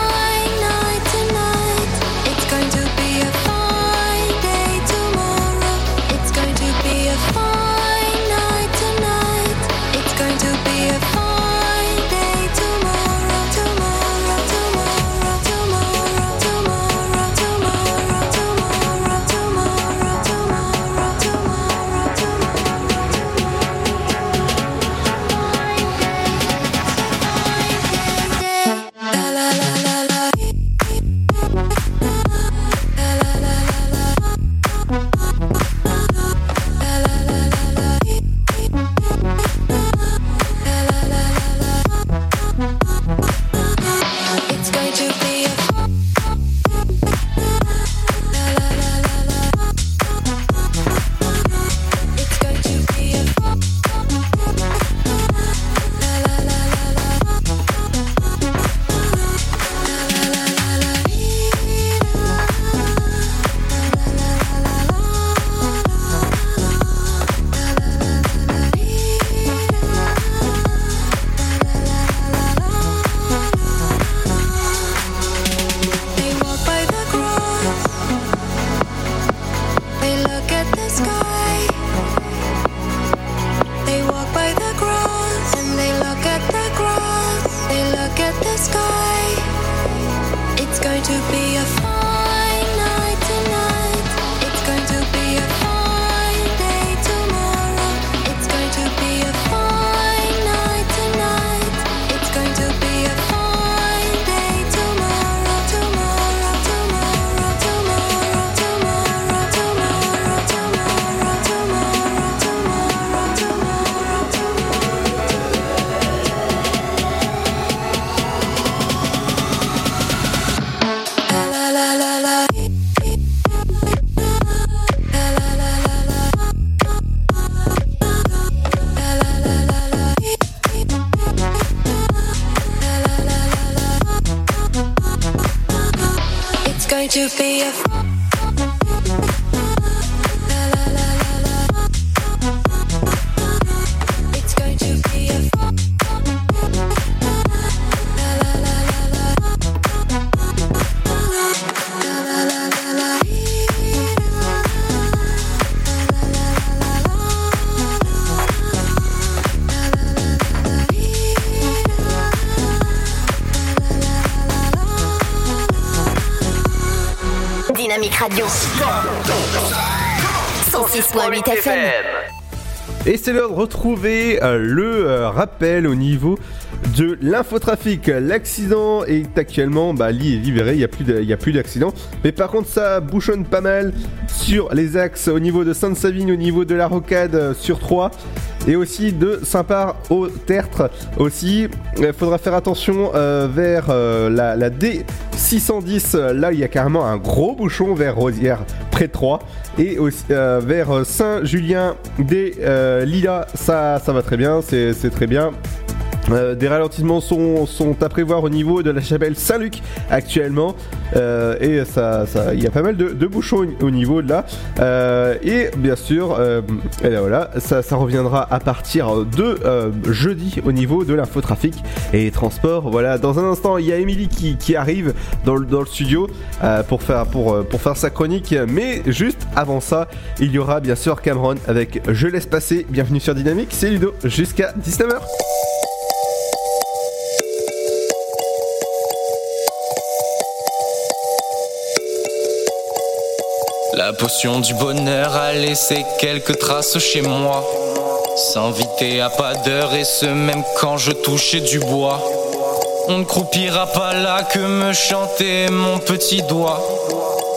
To be a Radio. 106.8 FM. Et c'est l'heure de retrouver euh, le euh, rappel au niveau de l'infotrafic. L'accident est actuellement, bah, est libéré, il n'y a plus d'accident. Mais par contre, ça bouchonne pas mal sur les axes au niveau de Sainte-Savine, au niveau de la Rocade euh, sur 3 et aussi de Saint-Par au Tertre aussi. Il faudra faire attention euh, vers euh, la, la D610. euh, Là, il y a carrément un gros bouchon vers Rosière, près de 3. Et aussi, euh, vers Saint-Julien des Lilas, ça, ça va très bien, c'est très bien. Euh, des ralentissements sont, sont à prévoir au niveau de la chapelle Saint-Luc actuellement. Euh, et ça, ça- il y a pas mal de, de bouchons au niveau de là. Euh, et bien sûr euh, et là, voilà ça, ça reviendra à partir de euh, jeudi au niveau de l'infotrafic et transport. Voilà dans un instant il y a Émilie qui, qui arrive dans le, dans le studio pour faire pour, pour faire sa chronique. Mais juste avant ça il y aura bien sûr Cameron avec Je laisse passer. Bienvenue sur Dynamique c'est Ludo jusqu'à 19h La potion du bonheur a laissé quelques traces chez moi. S'inviter à pas d'heure et ce même quand je touchais du bois. On ne croupira pas là que me chanter mon petit doigt.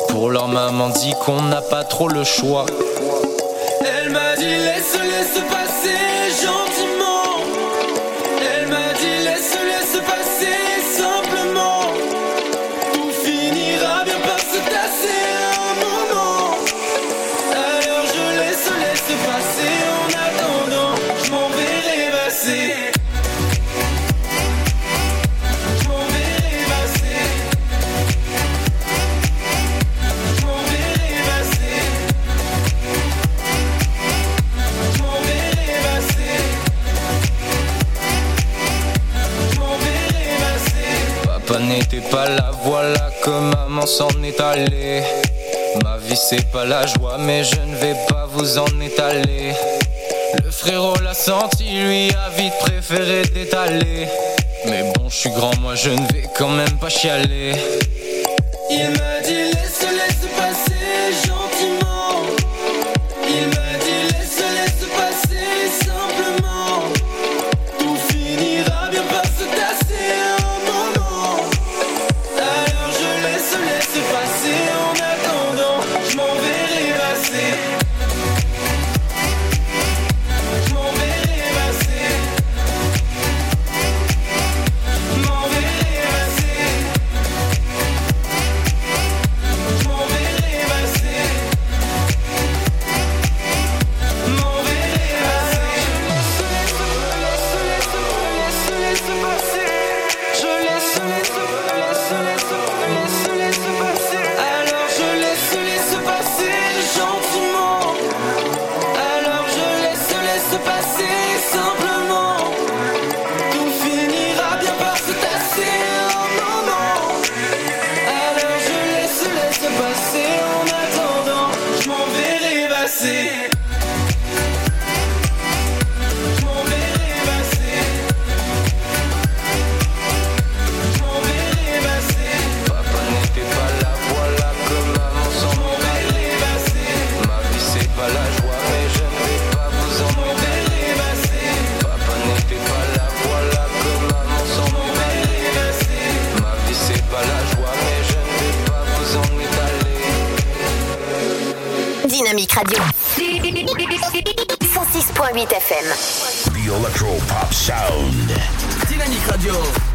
Pour leur maman dit qu'on n'a pas trop le choix. Elle m'a dit laisse, laisse passer gentiment. Là, voilà que maman s'en est allée. Ma vie c'est pas la joie, mais je ne vais pas vous en étaler. Le frérot l'a senti, lui a vite préféré d'étaler. Mais bon, je suis grand, moi je ne vais quand même pas chialer. FM. The Electro Pop Sound. Dynamique Radio.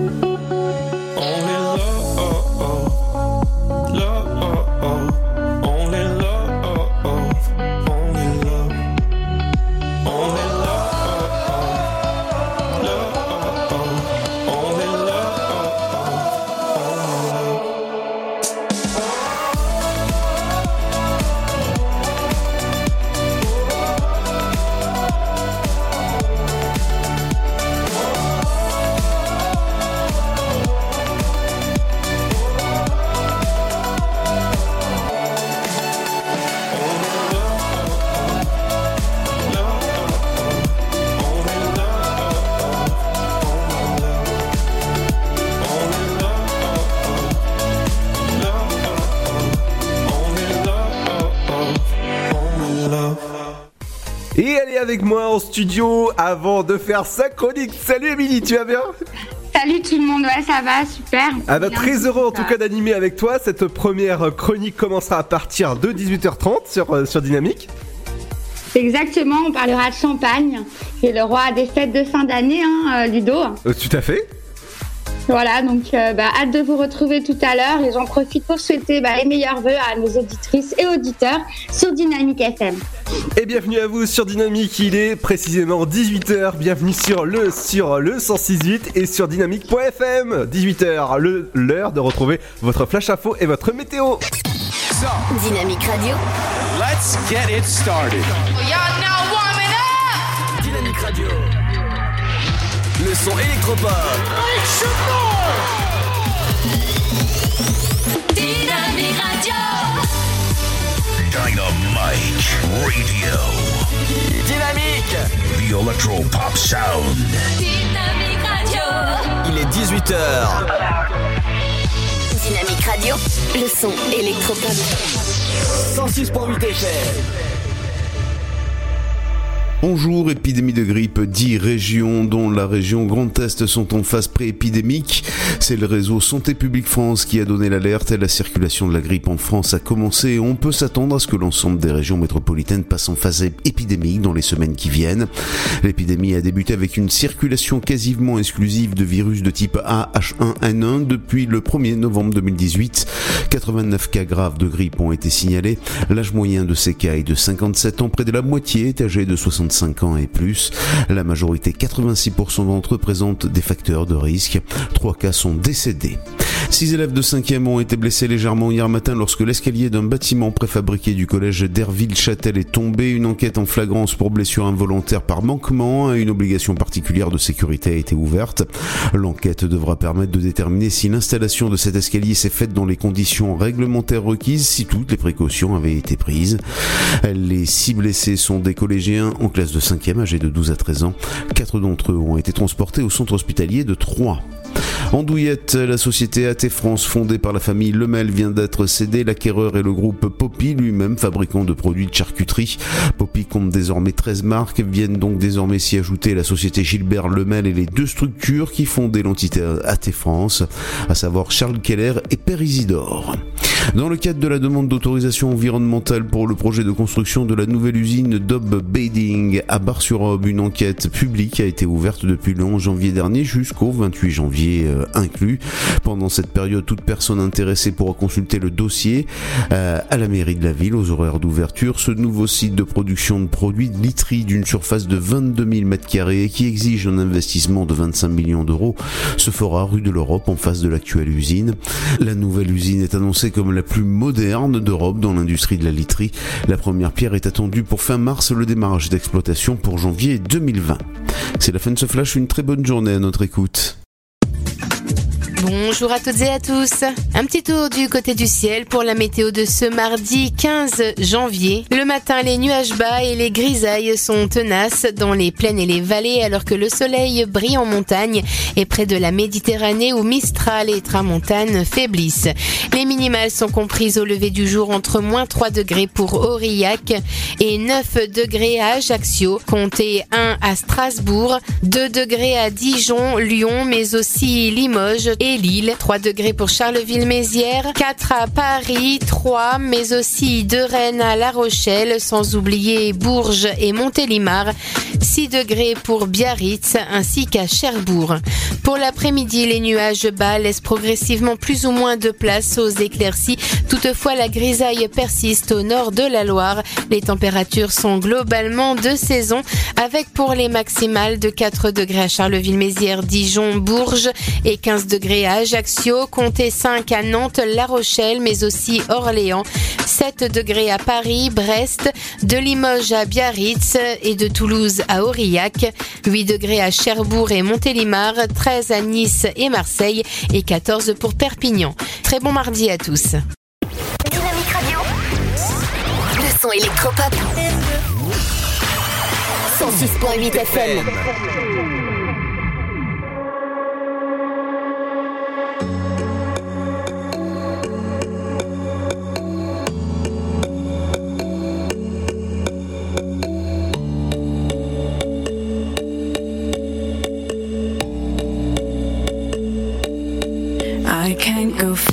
Et elle est avec moi en studio avant de faire sa chronique. Salut Émilie, tu vas bien? Salut tout le monde, ouais ça va, super. Ah bah très heureux en tout cas d'animer avec toi. Cette première chronique commencera à partir de 18h30 sur, euh, sur Dynamique. Exactement, on parlera de champagne, qui est le roi des fêtes de fin d'année, hein, euh, Ludo. Euh, tout à fait. Voilà, donc euh, bah, hâte de vous retrouver tout à l'heure et j'en profite pour souhaiter bah, les meilleurs vœux à nos auditrices et auditeurs sur Dynamique FM. Et bienvenue à vous sur Dynamique, il est précisément 18h, bienvenue sur le sur le 106.8 et sur dynamique.fm. 18h, le- l'heure de retrouver votre flash info et votre météo. Dynamique Radio. Let's get it started. Dynamique Le son électropop. Dynamique Radio. Dynamite Radio. Dynamique. The Electro Pop Sound. Dynamique Radio. Il est 18h. Dynamique Radio. Le son électropop. 106.8 FM. Bonjour, épidémie de grippe, 10 régions dont la région Grand Est sont en phase pré-épidémique. C'est le réseau Santé publique France qui a donné l'alerte la circulation de la grippe en France a commencé on peut s'attendre à ce que l'ensemble des régions métropolitaines passent en phase épidémique dans les semaines qui viennent. L'épidémie a débuté avec une circulation quasiment exclusive de virus de type AH1N1 depuis le 1er novembre 2018. 89 cas graves de grippe ont été signalés. L'âge moyen de ces cas est de 57 ans, près de la moitié est âgé de 65 ans et plus. La majorité, 86% d'entre eux, présentent des facteurs de risque. Trois cas sont décédés. Six élèves de 5e ont été blessés légèrement hier matin lorsque l'escalier d'un bâtiment préfabriqué du collège d'Herville-Châtel est tombé. Une enquête en flagrance pour blessure involontaire par manquement à une obligation particulière de sécurité a été ouverte. L'enquête devra permettre de déterminer si l'installation de cet escalier s'est faite dans les conditions réglementaires requises, si toutes les précautions avaient été prises. Les six blessés sont des collégiens en classe de 5e âgés de 12 à 13 ans. Quatre d'entre eux ont été transportés au centre hospitalier de Troyes. En Douillette, la société AT France fondée par la famille Lemel vient d'être cédée. L'acquéreur est le groupe Poppy, lui-même fabricant de produits de charcuterie. Poppy compte désormais 13 marques, viennent donc désormais s'y ajouter la société Gilbert Lemel et les deux structures qui fondaient l'entité AT France, à savoir Charles Keller et Père Isidore. Dans le cadre de la demande d'autorisation environnementale pour le projet de construction de la nouvelle usine Dob Bading à Bar-sur-Aube, une enquête publique a été ouverte depuis le 11 janvier dernier jusqu'au 28 janvier euh, inclus. Pendant cette période, toute personne intéressée pourra consulter le dossier euh, à la mairie de la ville aux horaires d'ouverture. Ce nouveau site de production de produits de d'une surface de 22 000 m2 qui exige un investissement de 25 millions d'euros se fera rue de l'Europe en face de l'actuelle usine. La nouvelle usine est annoncée comme la plus moderne d'Europe dans l'industrie de la literie. La première pierre est attendue pour fin mars, le démarrage d'exploitation pour janvier 2020. C'est la fin de ce flash, une très bonne journée à notre écoute. Bonjour à toutes et à tous. Un petit tour du côté du ciel pour la météo de ce mardi 15 janvier. Le matin, les nuages bas et les grisailles sont tenaces dans les plaines et les vallées alors que le soleil brille en montagne et près de la Méditerranée où Mistral et Tramontane faiblissent. Les minimales sont comprises au lever du jour entre moins 3 degrés pour Aurillac et 9 degrés à Ajaccio, comptez 1 à Strasbourg, 2 degrés à Dijon, Lyon mais aussi Limoges et Lille, 3 degrés pour Charleville-Mézières, 4 à Paris, 3 mais aussi de Rennes à La Rochelle, sans oublier Bourges et Montélimar, 6 degrés pour Biarritz ainsi qu'à Cherbourg. Pour l'après-midi, les nuages bas laissent progressivement plus ou moins de place aux éclaircies. Toutefois, la grisaille persiste au nord de la Loire. Les températures sont globalement de saison avec pour les maximales de 4 degrés à Charleville-Mézières, Dijon, Bourges et 15 degrés à Ajaccio, comptez 5 à Nantes, La Rochelle, mais aussi Orléans, 7 degrés à Paris, Brest, de Limoges à Biarritz et de Toulouse à Aurillac, 8 degrés à Cherbourg et Montélimar, 13 à Nice et Marseille et 14 pour Perpignan. Très bon mardi à tous. Dynamique Radio. Le son électropop. 106.8 FM. I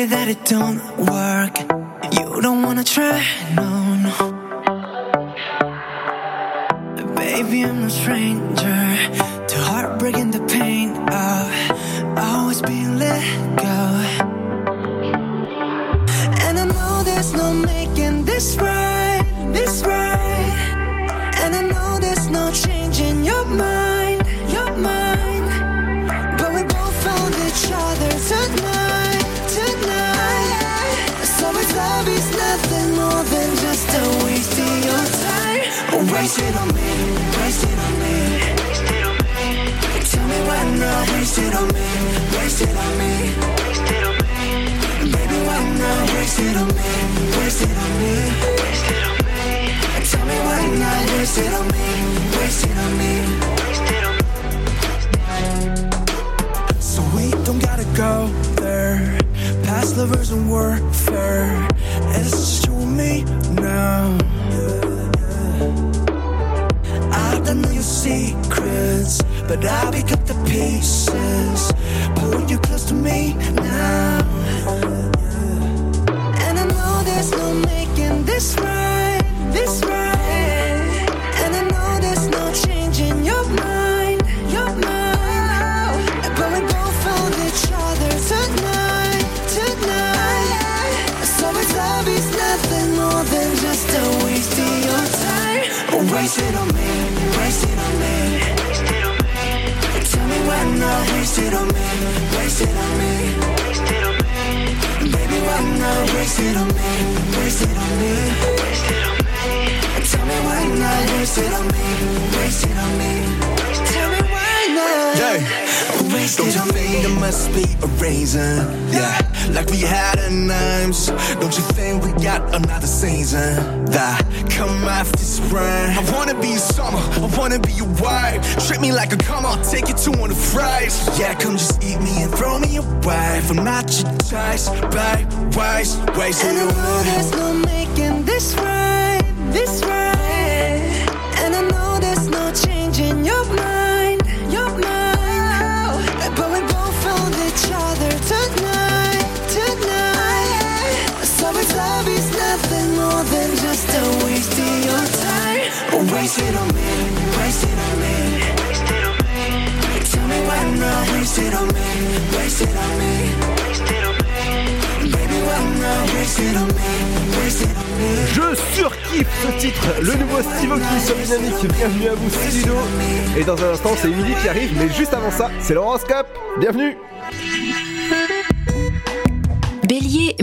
say that it don't work.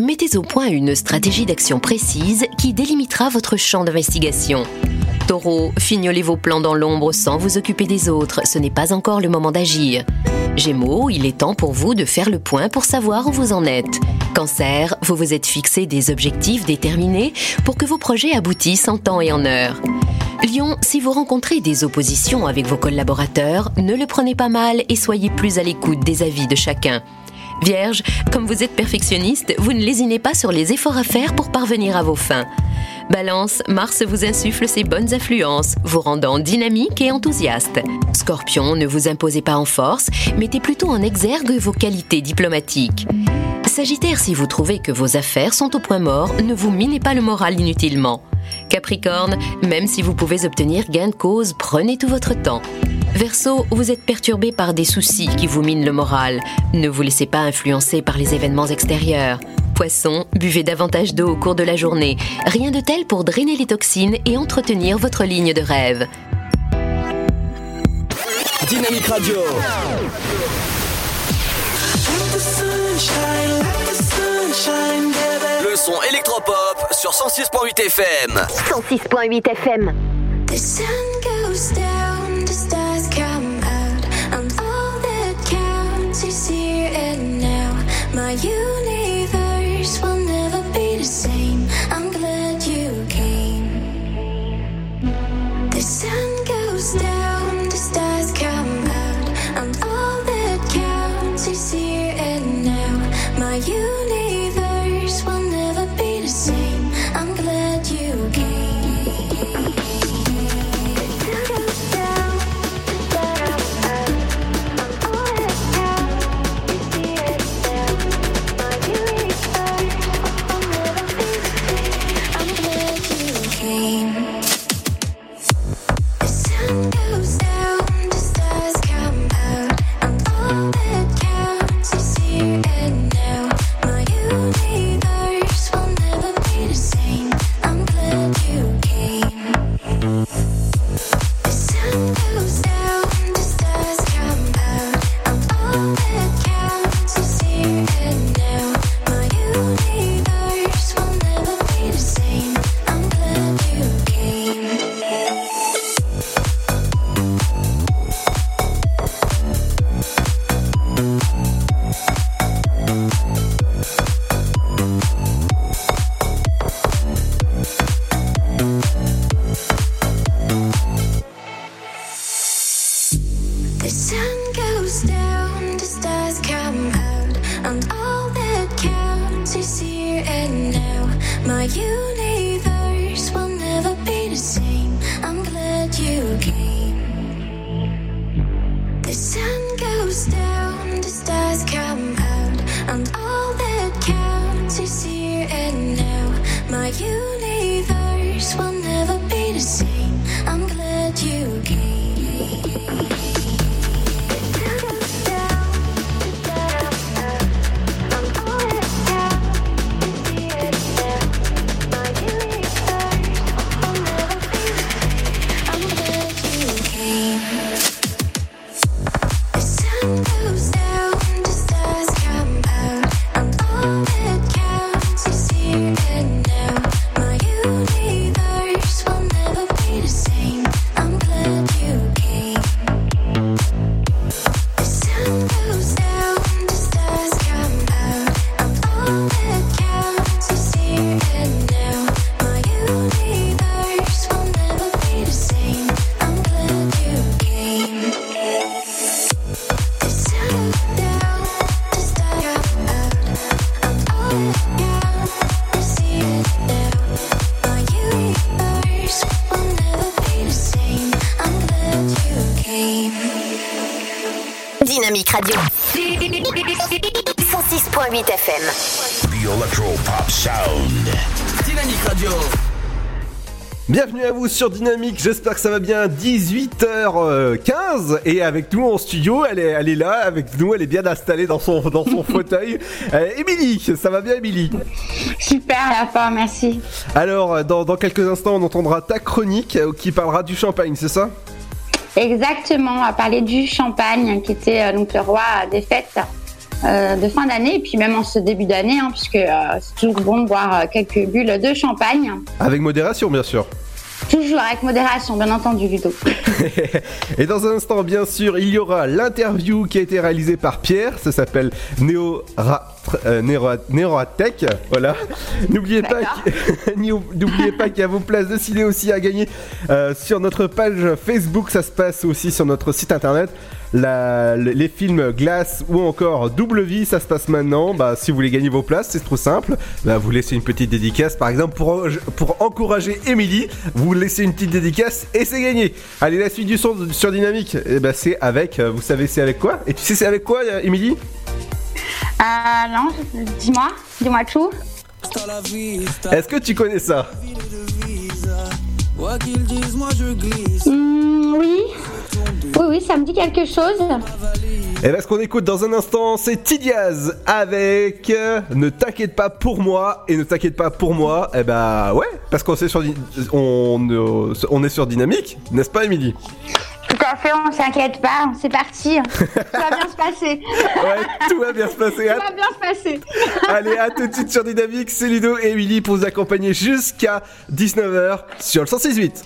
Mettez au point une stratégie d'action précise qui délimitera votre champ d'investigation. Taureau, fignolez vos plans dans l'ombre sans vous occuper des autres, ce n'est pas encore le moment d'agir. Gémeaux, il est temps pour vous de faire le point pour savoir où vous en êtes. Cancer, vous vous êtes fixé des objectifs déterminés pour que vos projets aboutissent en temps et en heure. Lion, si vous rencontrez des oppositions avec vos collaborateurs, ne le prenez pas mal et soyez plus à l'écoute des avis de chacun. Vierge, comme vous êtes perfectionniste, vous ne lésinez pas sur les efforts à faire pour parvenir à vos fins. Balance, Mars vous insuffle ses bonnes influences, vous rendant dynamique et enthousiaste. Scorpion, ne vous imposez pas en force, mettez plutôt en exergue vos qualités diplomatiques. Sagittaire, si vous trouvez que vos affaires sont au point mort, ne vous minez pas le moral inutilement. Capricorne, même si vous pouvez obtenir gain de cause, prenez tout votre temps. Verseau, vous êtes perturbé par des soucis qui vous minent le moral. Ne vous laissez pas influencer par les événements extérieurs. Poisson, buvez davantage d'eau au cours de la journée. Rien de tel pour drainer les toxines et entretenir votre ligne de rêve. Dynamique Radio. Le son électropop sur 106.8 FM. 106.8 FM. The sun goes down, the stars come out, and all that counts is here and now. My universe 106.8 FM. The Electro Pop Sound. Dynamique Radio. Bienvenue à vous sur Dynamique, j'espère que ça va bien, 18h15 et avec nous en studio, elle est, elle est là avec nous, elle est bien installée dans son, dans son fauteuil. Euh, Émilie, ça va bien Émilie? Super, à la fin, merci. Alors dans, dans quelques instants on entendra ta chronique euh, qui parlera du champagne, c'est ça? Exactement, on va parler du champagne qui était euh, donc le roi des fêtes euh, de fin d'année et puis même en ce début d'année, hein, puisque euh, c'est toujours bon de boire euh, quelques bulles de champagne. Avec modération bien sûr. Toujours avec modération, bien entendu, Ludo. Et dans un instant, bien sûr, il y aura l'interview qui a été réalisée par Pierre. Ça s'appelle Neo euh, Neroatech. Voilà. N'oubliez pas, n'oubliez pas qu'il y a vos places de ciné aussi à gagner euh, sur notre page Facebook. Ça se passe aussi sur notre site internet. La- le- les films Glace ou encore Double Vie, ça se passe maintenant. Bah, si vous voulez gagner vos places, c'est trop simple. Bah, vous laissez une petite dédicace, par exemple, pour, pour encourager Émilie. Vous laissez une petite dédicace et c'est gagné. Allez, la suite du son sur Dynamique, eh ben, c'est avec. euh, Vous savez, c'est avec quoi? Et tu sais, c'est avec quoi, euh, Émilie? Euh, non, dis-moi, dis-moi tout. Est-ce que tu connais ça? Hmm, oui, oui, oui, ça me dit quelque chose. Et là, ce qu'on écoute dans un instant, c'est Tidiaz avec euh, Ne t'inquiète pas pour moi et ne t'inquiète pas pour moi. Eh bah ouais, parce qu'on est sur, Dy- on, euh, on est sur Dynamique, n'est-ce pas, Émilie? Tout à fait, on s'inquiète pas, c'est parti. Tout va bien se passer. Ouais, tout va bien se passer. Tout va bien se passer. Allez, à tout de suite sur Dynamique, c'est Ludo et Émilie pour vous accompagner jusqu'à 19h sur le 168.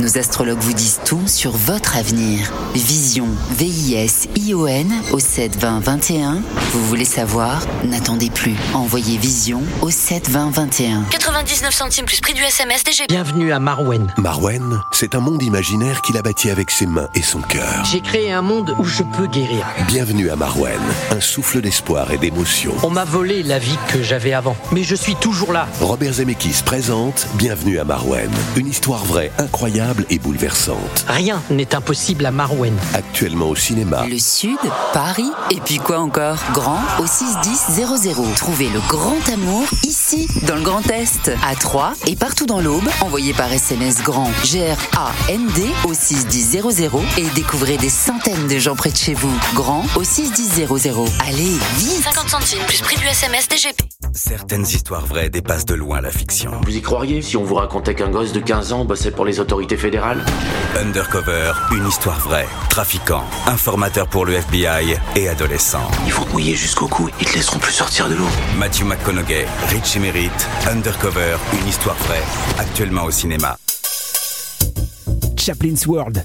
Nos astrologues vous disent tout sur votre avenir. Vision, V-I-S-I-O-N au 7 20 21. Vous voulez savoir? N'attendez plus. Envoyez Vision au 7 20 21. 99 centimes plus prix du SMS DG. Bienvenue à Marwen. Marwen, c'est un monde imaginaire qu'il a bâti avec ses mains et son cœur. J'ai créé un monde où je peux guérir. Bienvenue à Marwen, un souffle d'espoir et d'émotion. On m'a volé la vie que j'avais avant, mais je suis toujours là. Robert Zemeckis présente Bienvenue à Marwen, une histoire vraie, incroyable et bouleversante. Rien n'est impossible à Marwen. Actuellement au cinéma. Le Sud, Paris, et puis quoi encore? Grand au 61000. Trouvez le grand amour ici, dans le Grand Est, à Troyes et partout dans l'Aube. Envoyez par SMS grand G-R-A-N-D au 61000 et découvrez des centaines de gens près de chez vous. Grand au 61000. Allez, vite 50 centimes plus prix du SMS DGP. Certaines histoires vraies dépassent de loin la fiction. Vous y croiriez? Si on vous racontait qu'un gosse de 15 ans bossait pour les autorités fédérales Undercover, une histoire vraie. Trafiquants, informateurs pour le FBI et adolescents. Ils vont te mouiller jusqu'au cou, ils te laisseront plus sortir de l'eau. Matthew McConaughey, Richie Merritt, Undercover, une histoire vraie. Actuellement au cinéma. Chaplin's World.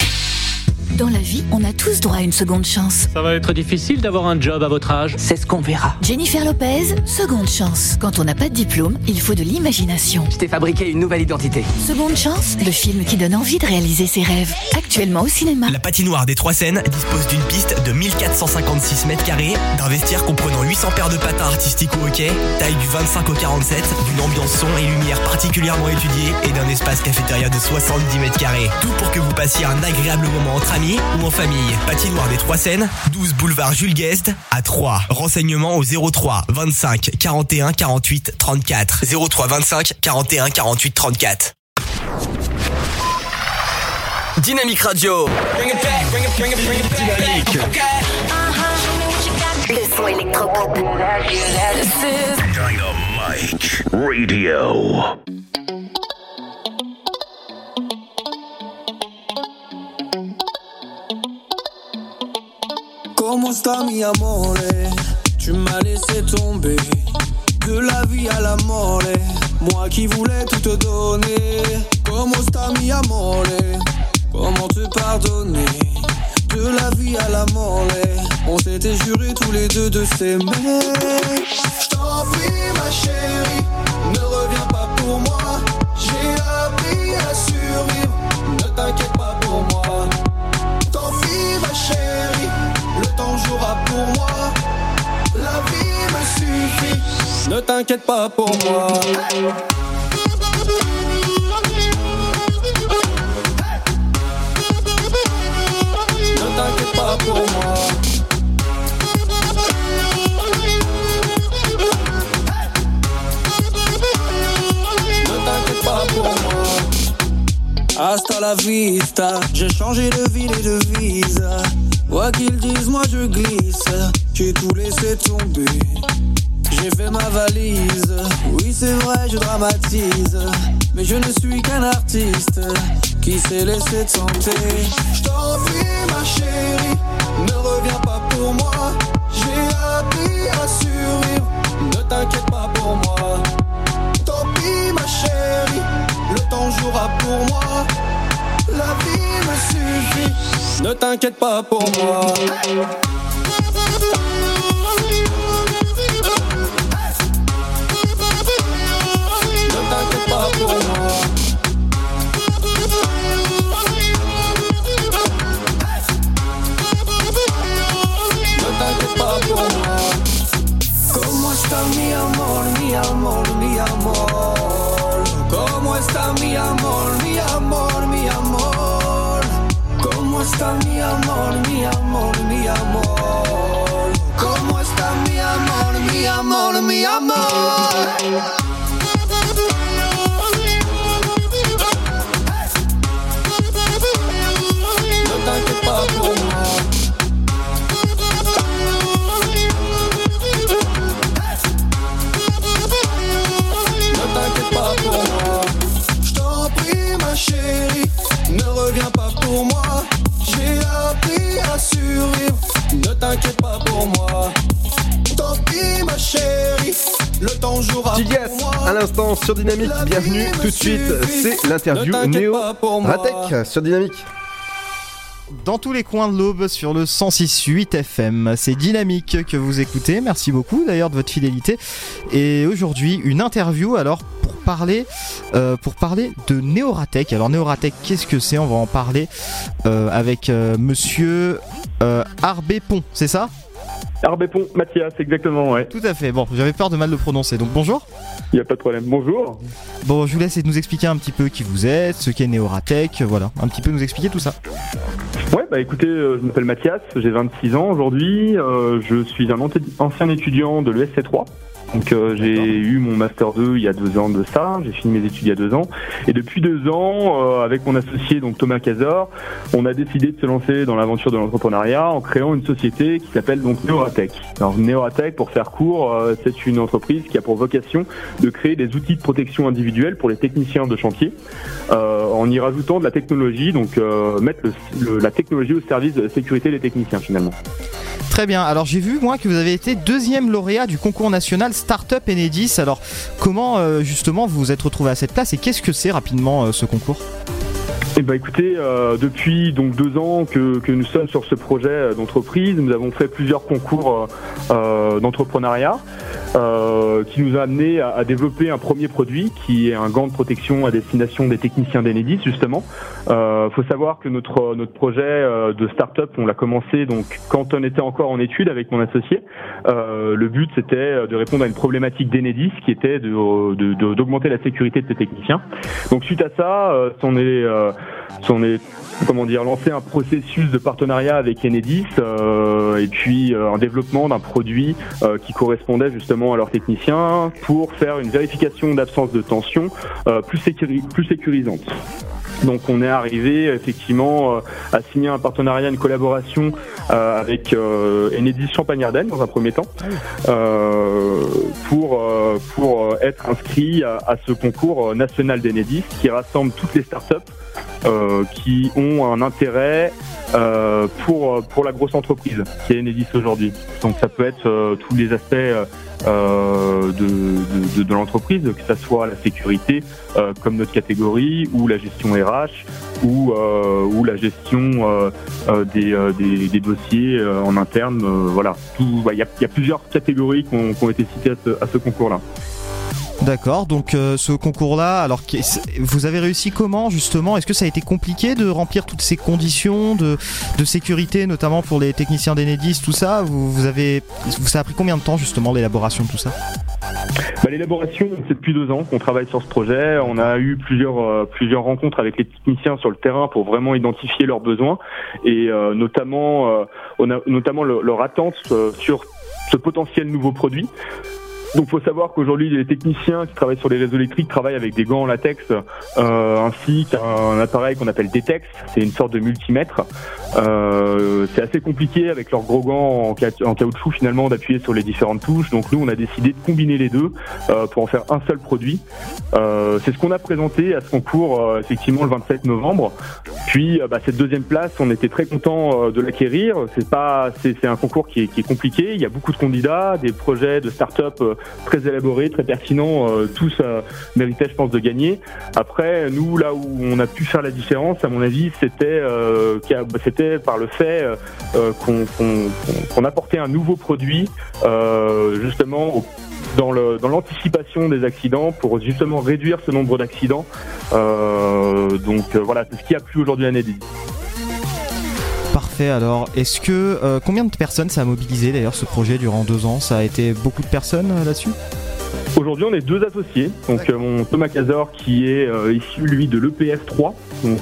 Dans la vie, on a tous droit à une seconde chance. Ça va être difficile d'avoir un job à votre âge. C'est ce qu'on verra. Jennifer Lopez, seconde chance. Quand on n'a pas de diplôme, il faut de l'imagination. Je t'ai fabriqué une nouvelle identité. Seconde chance, le film qui donne envie de réaliser ses rêves. Actuellement au cinéma. La patinoire des Trois Seines dispose d'une piste de 1456 mètres carrés, d'un vestiaire comprenant 800 paires de patins artistiques au hockey, taille du 25 au 47, d'une ambiance son et lumière particulièrement étudiée et d'un espace cafétéria de 70 mètres carrés. Tout pour que vous passiez un agréable moment entre amis ou en famille? Patinoire des Trois Seines, 12 boulevard Jules Guest à 3. Renseignements au 03 25 41 48 34. 03 25 41 48 34. Dynamique Radio. Le son électropop. Dynamite Radio. Comment sta mi amore? Tu m'as laissé tomber. De la vie à la mort Moi qui voulais tout te donner. Comment sta mi amore? Comment te pardonner? De la vie à la mort On s'était juré tous les deux de s'aimer. J't'en prie ma chérie Ne reviens pas pour moi. J'ai appris à survivre. Ne t'inquiète pas pour moi. Tant ma chérie jouera pour moi. La vie me suffit. Ne t'inquiète pas pour moi. Pour moi. Ne t'inquiète pas pour moi. Hasta la vista, j'ai changé de ville et de vise. Quoi qu'ils disent, moi je glisse. J'ai tout laissé tomber. J'ai fait ma valise. Oui, c'est vrai, je dramatise. Mais je ne suis qu'un artiste qui s'est laissé tenter. Je t'en prie, ma chérie, ne reviens pas pour moi. J'ai appris à survivre. Ne t'inquiète pas pour moi. Tant pis, ma chérie, le temps jouera pour moi. La vie me suffit, ne t'inquiète pas pour moi. Ne t'inquiète pas pour moi. Ne t'inquiète pas pour moi. ¿Cómo está mi amor, mi amor, mi amor? ¿Cómo está mi amor, ¿Cómo está mi amor, mi amor, mi amor? ¿Cómo está mi amor, mi amor, mi amor? Sur Dynamique, bienvenue tout de suite, c'est l'interview Néo Ratec sur Dynamique. Dans tous les coins de l'aube sur le 106.8 FM. C'est Dynamique que vous écoutez. Merci beaucoup d'ailleurs de votre fidélité. Et aujourd'hui, une interview alors pour parler, euh, pour parler de Néoratech. Alors Néoratech, qu'est-ce que c'est? On va en parler euh, avec euh, monsieur euh, Arbépon, c'est ça? Arbépon, Mathias, exactement, ouais. Tout à fait. Bon, j'avais peur de mal le prononcer. Donc bonjour. Il n'y a pas de problème. Bonjour. Bon, je vous laisse nous expliquer un petit peu qui vous êtes, ce qu'est Néoratech, voilà. Un petit peu nous expliquer tout ça. Ouais, bah écoutez, euh, je m'appelle Mathias, j'ai 26 ans aujourd'hui. euh, je suis un ancien étudiant de l'ESC3. Donc euh, j'ai eu mon master 2 il y a deux ans de ça, j'ai fini mes études il y a deux ans. Et depuis deux ans, euh, avec mon associé donc Thomas Cazor, on a décidé de se lancer dans l'aventure de l'entrepreneuriat en créant une société qui s'appelle donc Neoratech. Alors Neoratech, pour faire court, euh, c'est une entreprise qui a pour vocation de créer des outils de protection individuelle pour les techniciens de chantier, euh, en y rajoutant de la technologie, donc euh, mettre le- le- la technologie au service de la sécurité des techniciens finalement. Très bien. Alors j'ai vu moi que vous avez été deuxième lauréat du concours national Startup Enedis. Alors comment euh, justement vous vous êtes retrouvé à cette place et qu'est-ce que c'est rapidement euh, ce concours? Eh ben écoutez, euh, depuis donc deux ans que, nous sommes sur ce projet euh, d'entreprise, nous avons fait plusieurs concours euh, d'entrepreneuriat qui nous a amené à, développer un premier produit qui est un gant de protection à destination des techniciens d'Enedis justement. Euh, faut savoir que notre notre projet de start-up, on l'a commencé donc quand on était encore en études avec mon associé. Le but c'était de répondre à une problématique d'Enedis qui était de- de- de- d'augmenter la sécurité de ses techniciens. Donc suite à ça, s'en est uh, s'en est comment dire lancé un processus de partenariat avec Enedis euh, et puis euh, un développement d'un produit euh, qui correspondait justement à leurs techniciens pour faire une vérification d'absence de tension euh, plus, plus sécurisante. Donc on est arrivé effectivement euh, à signer un partenariat, une collaboration euh, avec Enedis Champagne-Ardenne dans un premier temps pour pour être inscrit à, à ce concours national d'Enedis qui rassemble toutes les startups qui ont un intérêt euh, pour pour la grosse entreprise qui est Enedis aujourd'hui. Donc ça peut être euh, tous les aspects euh, euh, de, de, de- de l'entreprise, que ça soit la sécurité euh, comme notre catégorie, ou la gestion RH, ou, euh, ou la gestion euh, euh, des, euh, des, des dossiers euh, en interne. euh, voilà, Tout- bah, il y, a, il y a plusieurs catégories qui ont, qui ont été citées à ce, à ce concours-là. D'accord, donc euh, ce concours-là, alors vous avez réussi comment justement? Est-ce que ça a été compliqué de remplir toutes ces conditions de, de sécurité, notamment pour les techniciens d'Enedis, tout ça? Vous, avez, Ça a pris combien de temps justement l'élaboration de tout ça? Bah, L'élaboration, c'est depuis deux ans qu'on travaille sur ce projet. On a eu plusieurs euh, plusieurs rencontres avec les techniciens sur le terrain pour vraiment identifier leurs besoins et euh, notamment on a notamment le- leur attente sur ce potentiel nouveau produit. Donc, faut savoir qu'aujourd'hui, les techniciens qui travaillent sur les réseaux électriques travaillent avec des gants en latex euh, ainsi qu'un appareil qu'on appelle Detex. C'est une sorte de multimètre. Euh, c'est assez compliqué avec leurs gros gants en, ca- en caoutchouc finalement d'appuyer sur les différentes touches. Donc, nous, on a décidé de combiner les deux euh, pour en faire un seul produit. Euh, c'est ce qu'on a présenté à ce concours euh, effectivement le 27 novembre. Puis, euh, bah, cette deuxième place, on était très content de l'acquérir. C'est pas, c'est, un concours qui est, qui est compliqué. Il y a beaucoup de candidats, des projets de start-up très élaborés, très pertinents. euh, tous euh, méritaient, je pense, de gagner. Après, nous, là où on a pu faire la différence, à mon avis, c'était, euh, bah, c'était par le fait qu'on, apportait un nouveau produit, justement. dans, l'anticipation des accidents pour justement réduire ce nombre d'accidents. Donc voilà, c'est ce qui a plu aujourd'hui à Neddy. Alors est-ce que. euh, combien de personnes ça a mobilisé d'ailleurs ce projet durant deux ans? Ça a été beaucoup de personnes euh, là-dessus? Aujourd'hui, on est deux associés. Donc, euh, mon Thomas Cazor qui est issu lui de l'EPF 3. Donc,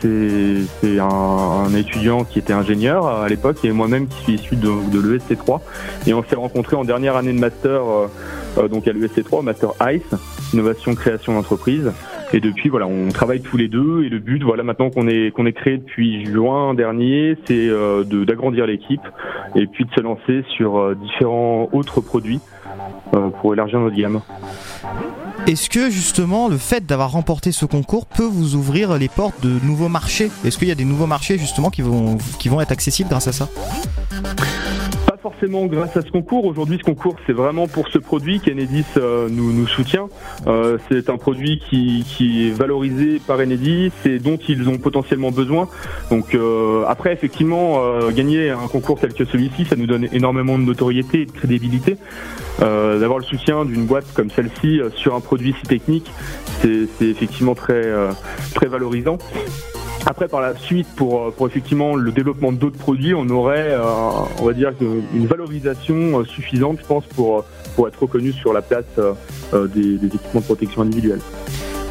c'est un, étudiant qui était ingénieur à l'époque et moi-même qui suis issu de, l'ESC 3. Et on s'est rencontrés en dernière année de master, donc à l'ESC 3, master ICE, innovation création d'entreprise. Et depuis, voilà, on travaille tous les deux. Et le but, voilà, maintenant qu'on est qu'on est créé depuis juin dernier, c'est euh, d'agrandir l'équipe et puis de se lancer sur euh, différents autres produits euh, pour élargir notre gamme. Est-ce que justement le fait d'avoir remporté ce concours peut vous ouvrir les portes de nouveaux marchés? Est-ce qu'il y a des nouveaux marchés justement qui vont, qui vont être accessibles grâce à ça? Forcément grâce à ce concours. Aujourd'hui, ce concours, c'est vraiment pour ce produit qu'Enedis euh, nous, soutient. Euh, c'est un produit qui, est valorisé par Enedis et dont ils ont potentiellement besoin. Donc euh, après, effectivement, gagner un concours tel que celui-ci, ça nous donne énormément de notoriété et de crédibilité. Euh, D'avoir le soutien d'une boîte comme celle-ci euh, sur un produit si technique, c'est effectivement très, euh, très valorisant. Après, par la suite, pour, euh, pour effectivement le développement d'autres produits, on aurait, euh, on va dire, une valorisation euh, suffisante, je pense, pour, pour être reconnu sur la place euh, des, des équipements de protection individuelle.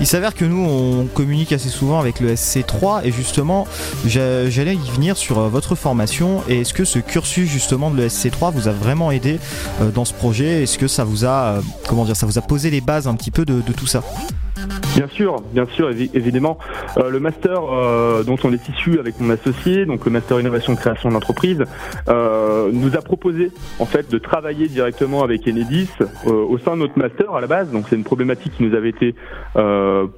Il s'avère que nous on communique assez souvent avec le SC3 et justement j'a- j'allais y venir sur euh, votre formation. Et est-ce que ce cursus justement de l'ESC3 vous a vraiment aidé euh, dans ce projet? Est-ce que ça vous a euh, comment dire ça vous a posé les bases un petit peu de, de tout ça? Bien sûr, bien sûr, évi- évidemment. Euh, le master euh, dont on est issu avec mon associé, donc le master innovation création d'entreprise, euh, nous a proposé en fait de travailler directement avec Enedis euh, au sein de notre master à la base. Donc c'est une problématique qui nous avait été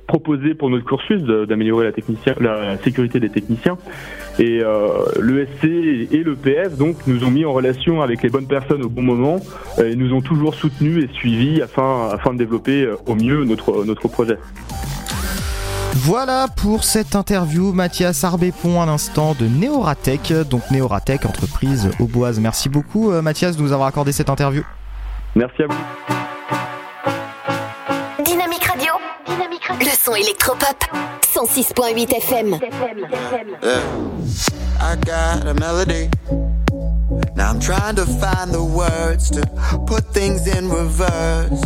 proposée pour notre cursus d'améliorer la, sécurité des techniciens. Et l'ESC et le PF donc nous ont mis en relation avec les bonnes personnes au bon moment et nous ont toujours soutenus et suivis afin afin de développer au mieux notre notre projet. Voilà pour cette interview Mathias Arbépon à l'instant de Neoratech donc Neoratech entreprise auboise. Merci beaucoup euh, Mathias de nous avoir accordé cette interview. Merci à vous. Dynamique Radio. Le son électropop. 106.8 FM. Yeah. I got a melody. Now I'm trying to find the words to put things in reverse.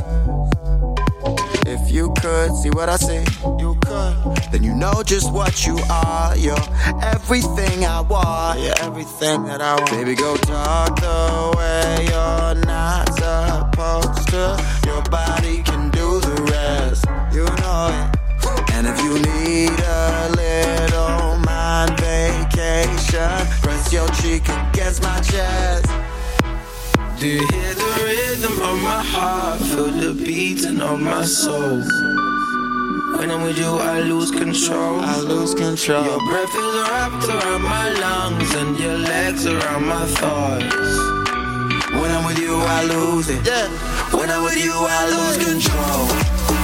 You could see what I see, you could. Then you know just what you are. You're everything I want. You're everything that I want. Baby, go talk the way you're not supposed to. Your body can do the rest. You know it. And if you need a little mind vacation, press your cheek against my chest. Do you hear the rhythm of my heart? Feel the beating of my soul. When I'm with you, I lose control. I lose control. Your breath is wrapped around my lungs and your legs around my thighs. When I'm with you, I lose it. Yeah. When I'm with you, I lose control.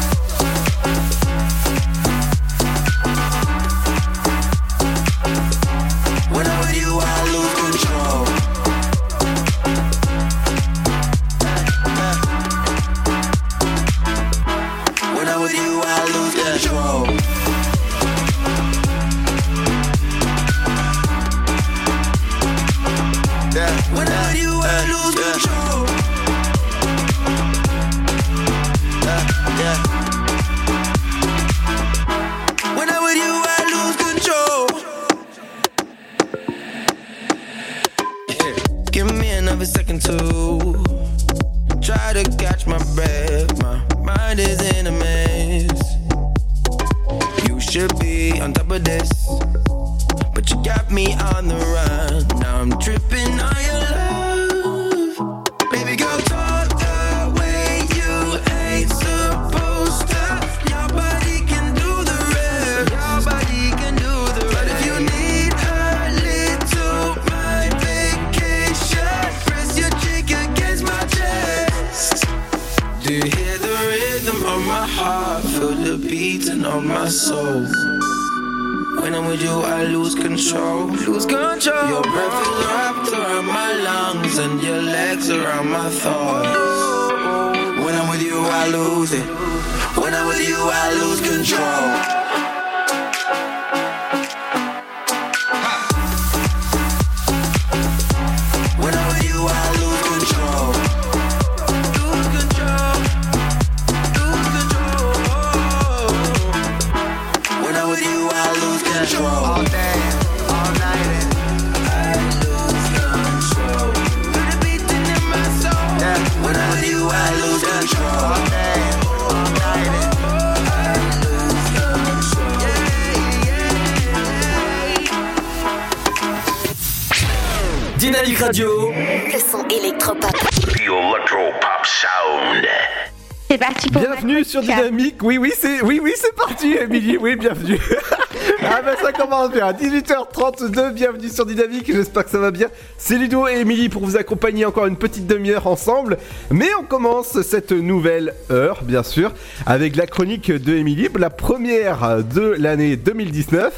Émilie. Oui, bienvenue. ah ben ça commence bien. 18h32, bienvenue sur Dynamique. J'espère que ça va bien. C'est Ludo et Émilie pour vous accompagner encore une petite demi-heure ensemble. Mais on commence cette nouvelle heure, bien sûr, avec la chronique de Émilie, la première de l'année 2019.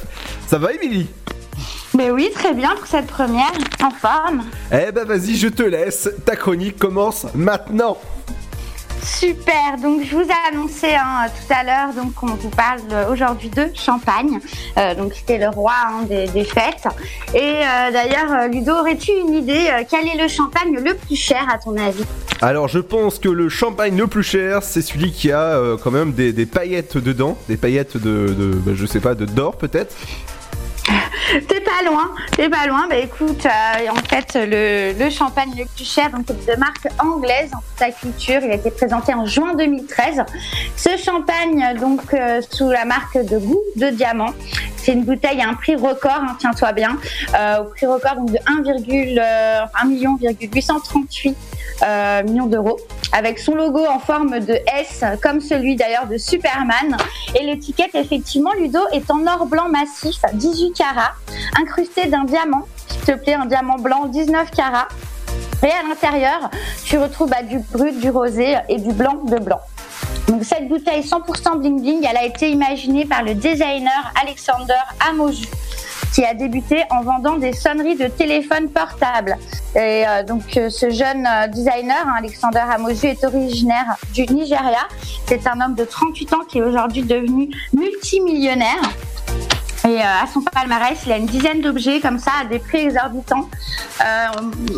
Ça va, Émilie? Mais oui, très bien pour cette première, en forme. Eh ben vas-y, je te laisse. Ta chronique commence maintenant. Super, donc je vous ai annoncé hein, tout à l'heure, donc on vous parle euh, aujourd'hui de champagne. Euh, donc c'était le roi hein, des, fêtes. Et euh, d'ailleurs, Ludo, aurais-tu une idée quel est le champagne le plus cher à ton avis? Alors je pense que le champagne le plus cher, c'est celui qui a quand même des, des paillettes dedans, des paillettes de, de bah, je sais pas, de d'or peut-être. T'es pas loin, t'es pas loin. Bah écoute, euh, en fait, le, champagne le plus cher, donc de marque anglaise en toute la culture. Il a été présenté en juin 2013. Ce champagne, donc euh, sous la marque de goût de diamant, c'est une bouteille à un prix record, hein, tiens-toi bien, euh, au prix record donc de 1, euh, 1 million 838 euh, millions d'euros, avec son logo en forme de S, comme celui d'ailleurs de Superman. Et l'étiquette, effectivement, Ludo, est en or blanc massif, 18 carats, incrusté d'un diamant, s'il te plaît, un diamant blanc, 19 carats. Et à l'intérieur, tu retrouves bah, du brut, du rosé et du blanc de blanc. Donc cette bouteille 100% bling bling, elle a été imaginée par le designer Alexander Amoju qui a débuté en vendant des sonneries de téléphone portable. Et euh, donc euh, ce jeune euh, designer, hein, Alexander Amoju, est originaire du Nigeria. C'est un homme de 38 ans qui est aujourd'hui devenu multimillionnaire. Et à son palmarès, il a une dizaine d'objets comme ça à des prix exorbitants.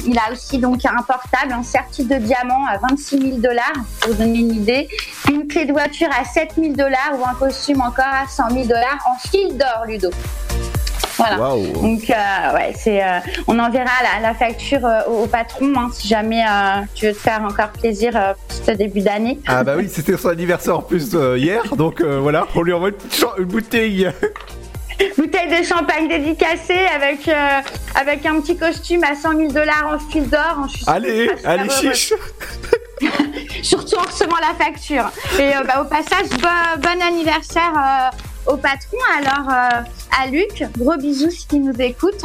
Il a aussi donc un portable, un serti de diamant à 26 000 dollars, pour vous donner une idée, une clé de voiture à 7 000 dollars ou un costume encore à 100 000 dollars en fil d'or, Ludo. Voilà. Donc euh, ouais, c'est euh, on enverra la, la facture euh, au, au patron hein, si jamais tu veux te faire encore plaisir pour ce début d'année. Ah bah oui, c'était son anniversaire en plus hier, donc voilà, on lui envoie une, petite cha- une bouteille. Bouteille de champagne dédicacée avec euh, avec un petit costume à 100 000 dollars en fil d'or. hein, Allez, allez, chiche. Surtout en recevant la facture. Et euh, bah, au passage, bo- bon anniversaire euh, au patron. Alors euh, à Luc, gros bisous s'il nous écoute.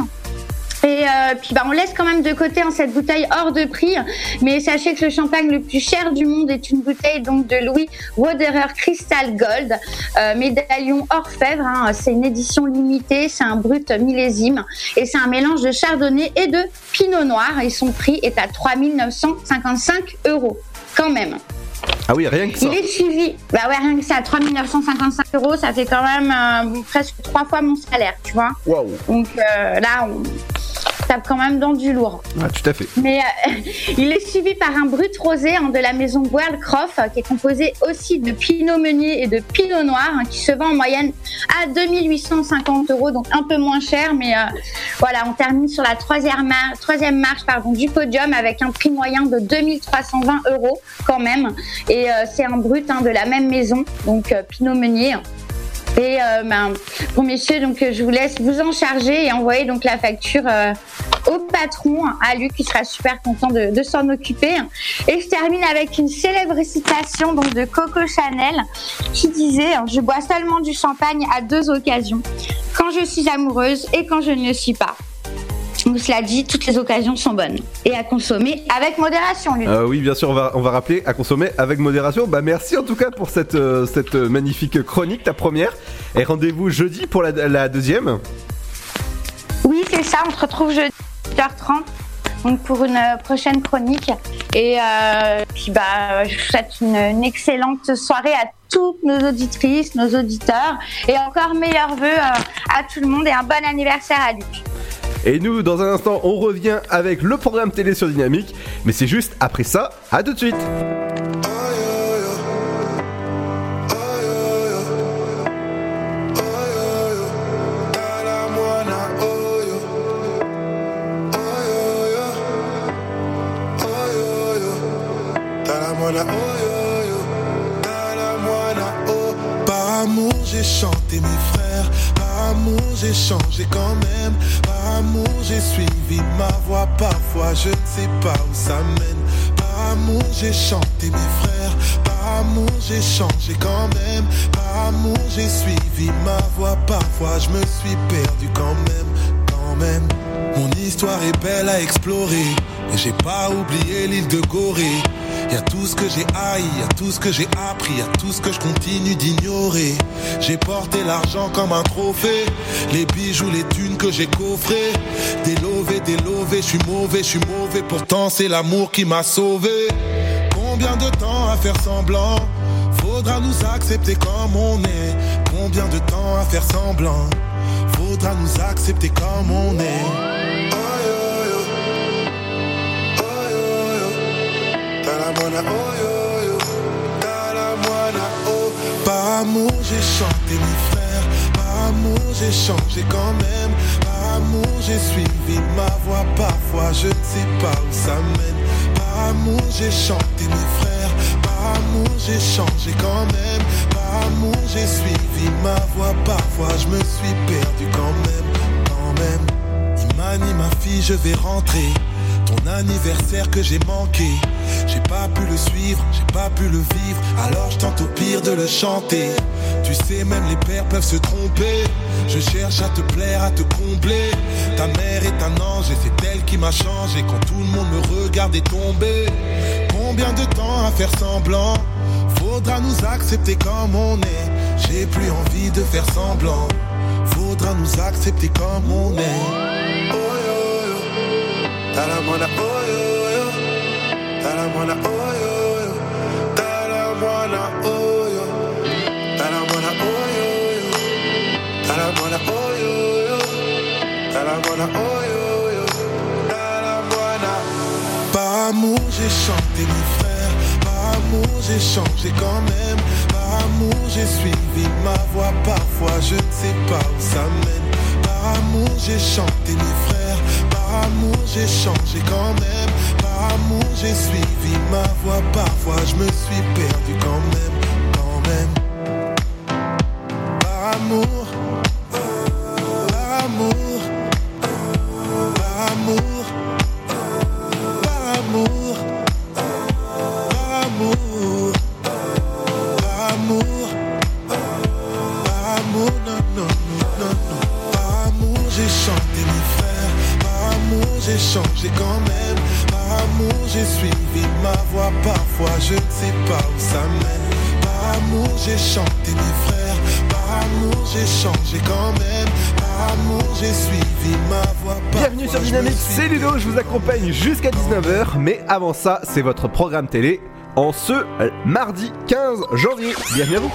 Et euh, puis bah, on laisse quand même de côté hein, cette bouteille hors de prix, mais sachez que le champagne le plus cher du monde est une bouteille donc de Louis Roederer Crystal Gold, euh, médaillon orfèvre. hein. c'est une édition limitée, c'est un brut millésime et c'est un mélange de chardonnay et de pinot noir et son prix est à 3955 euros quand même. Ah oui, rien que ça. Il est suivi, bah ouais, rien que ça, 3955 euros, ça fait quand même euh, presque trois fois mon salaire, tu vois. Waouh. Donc euh, là, on tape quand même dans du lourd. Ah, tout à fait. Mais euh, il est suivi par un brut rosé hein, de la maison Worldcroft, euh, qui est composé aussi de Pinot Meunier et de Pinot Noir, hein, qui se vend en moyenne à 2850 euros, donc un peu moins cher. Mais euh, voilà, on termine sur la troisième, mar- troisième marche pardon, du podium avec un prix moyen de 2320 euros quand même. Et euh, c'est un brut hein, de la même maison, donc Pinot Meunier. Et euh, ben, pour messieurs, donc je vous laisse vous en charger et envoyer donc la facture euh, au patron, à Luc, qui sera super content de, s'en occuper. Et je termine avec une célèbre citation de Coco Chanel qui disait "Je bois seulement du champagne à deux occasions, quand je suis amoureuse et quand je ne le suis pas." Donc cela dit, toutes les occasions sont bonnes et à consommer avec modération. Luc. Euh, oui, bien sûr, on va, on va rappeler à consommer avec modération. Bah, merci en tout cas pour cette, euh, cette euh, magnifique chronique, ta première. Et rendez-vous jeudi pour la, la deuxième. Oui, c'est ça. On se retrouve jeudi 8h30 donc pour une euh, prochaine chronique. Et euh, puis bah, je vous souhaite une, excellente soirée à toutes nos auditrices, nos auditeurs, et encore meilleurs vœux euh, à tout le monde et un bon anniversaire à Luc. Et nous, dans un instant, on revient avec le programme télé sur Dynamique. Mais c'est juste après ça. À tout de suite. Par amour, j'ai chanté mes frères. Par amour, j'ai changé quand même. Par amour, j'ai suivi ma voix. Parfois, je ne sais pas où ça mène. Par amour, j'ai chanté mes frères. Par amour, j'ai changé quand même. Par amour, j'ai suivi ma voie. Parfois, je me suis perdu quand même, quand même. Mon histoire est belle à explorer. Mais j'ai pas oublié l'île de Gorée. Y a tout ce que j'ai haï, y a tout ce que j'ai appris, y a tout ce que je continue d'ignorer. J'ai porté l'argent comme un trophée, les bijoux, les thunes que j'ai coffrés. Délové, délové, je suis mauvais, je suis mauvais, pourtant c'est l'amour qui m'a sauvé. Combien de temps à faire semblant? Faudra nous accepter comme on est. Combien de temps à faire semblant? Faudra nous accepter comme on est. Oh oh. Par amour, j'ai chanté mes frères. Par amour, j'ai changé quand même. Par amour, j'ai suivi ma voie. Parfois, je ne sais pas où ça mène. Par amour, j'ai chanté mes frères. Par amour, j'ai changé quand même. Par amour, j'ai suivi ma voie. Parfois, je me suis perdu quand même, quand même. Imani, ma fille, je vais rentrer. Ton anniversaire que j'ai manqué. J'ai pas pu le suivre, j'ai pas pu le vivre. Alors je tente au pire de le chanter. Tu sais, même les pères peuvent se tromper. Je cherche à te plaire, à te combler. Ta mère est un ange et c'est elle qui m'a changé. Quand tout le monde me regardait tomber. Combien de temps à faire semblant? Faudra nous accepter comme on est. J'ai plus envie de faire semblant. Faudra nous accepter comme on est. Par amour, j'ai chanté mes frères. Par amour, j'ai changé quand même. Par amour, j'ai suivi ma voie. Parfois, je ne sais pas où ça mène. Par amour, j'ai chanté mes. Par amour, j'ai changé quand même. Par amour, j'ai suivi ma voie. Parfois, je me suis perdu quand même, quand même. Par amour, je vous accompagne jusqu'à 19h, mais avant ça, c'est votre programme télé en ce euh, mardi 15 janvier. Bienvenue à vous.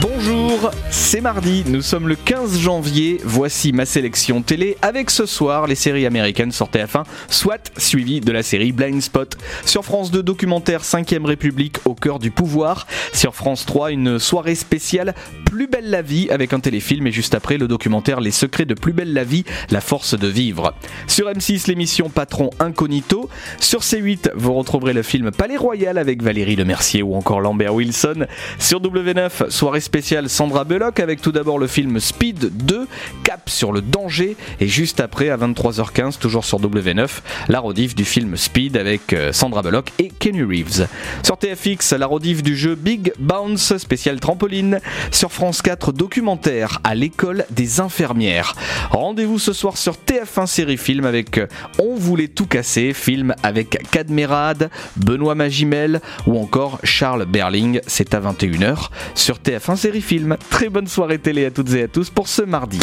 Bonjour, c'est mardi, nous sommes le 15 janvier, voici ma sélection télé avec ce soir les séries américaines sur TF1, soit suivi de la série Blind Spot. Sur France 2, documentaire 5ème République au cœur du pouvoir. Sur France 3, une soirée spéciale Plus belle la vie avec un téléfilm et juste après le documentaire Les secrets de Plus belle la vie, la force de vivre. Sur M6, l'émission Patron Incognito. Sur C8, vous retrouverez le film Palais Royal avec Valérie Lemercier ou encore Lambert Wilson. Sur W9, soirée spéciale Sandra Bullock avec tout d'abord le film Speed 2, cap sur le danger et juste après à 23h15 toujours sur W9, la rediff du film Speed avec euh, Sandra Bullock et Kenny Reeves. Sur TFX, la rediff du jeu Big Bounce spécial trampoline. Sur France 4, documentaire à l'école des infirmières. Rendez-vous ce soir sur TF1 série film avec euh, On voulait tout casser, film avec Cadmerade, Benoît Magimel ou encore Charles Berling, c'est à 21h sur TF1 série film. Très bonne soirée télé à toutes et à tous pour ce mardi.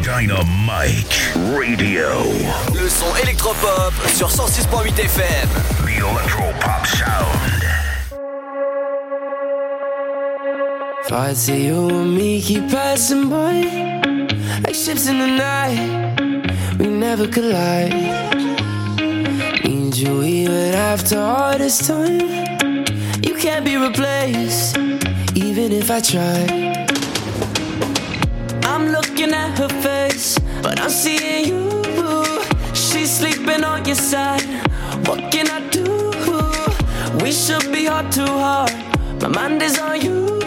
Dynamite Radio. Le son électropop sur 106.8 FM. The Electropop Sound. If I see you and me keep passing by Like ships in the night We never collide Need you even after all this time You can't be replaced Even if I try I'm looking at her face But I'm seeing you. She's sleeping on your side. What can I do? We should be heart to heart. My mind is on you.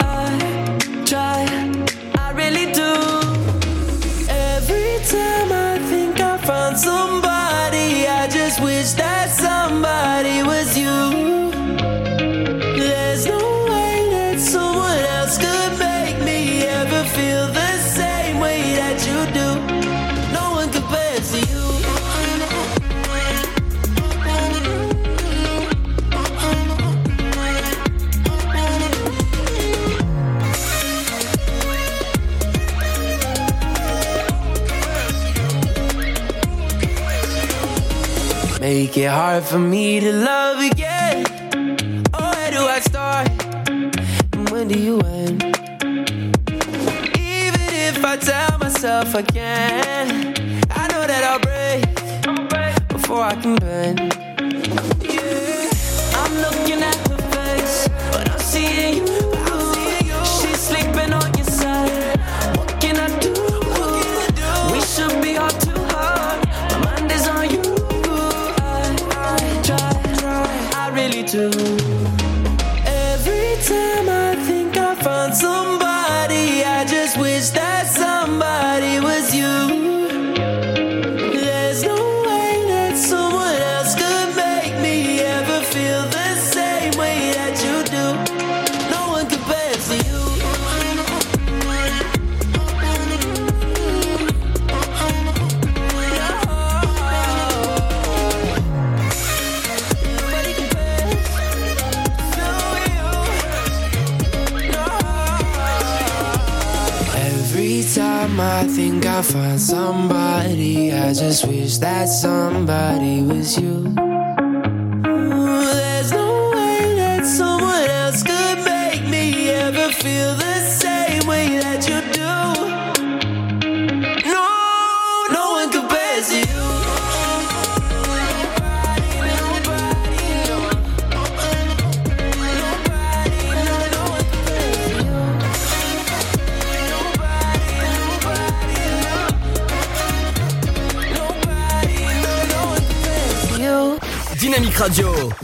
I try, I really do. Every time I think I found somebody I just wish that somebody was you make it hard for me to love again. Oh, where do I start? And when do you end? Even if I tell myself I can, I know that I'll break before I can bend. Yeah, I'm looking at her face, but I'm seeing you. Somebody, I just wish that somebody was you.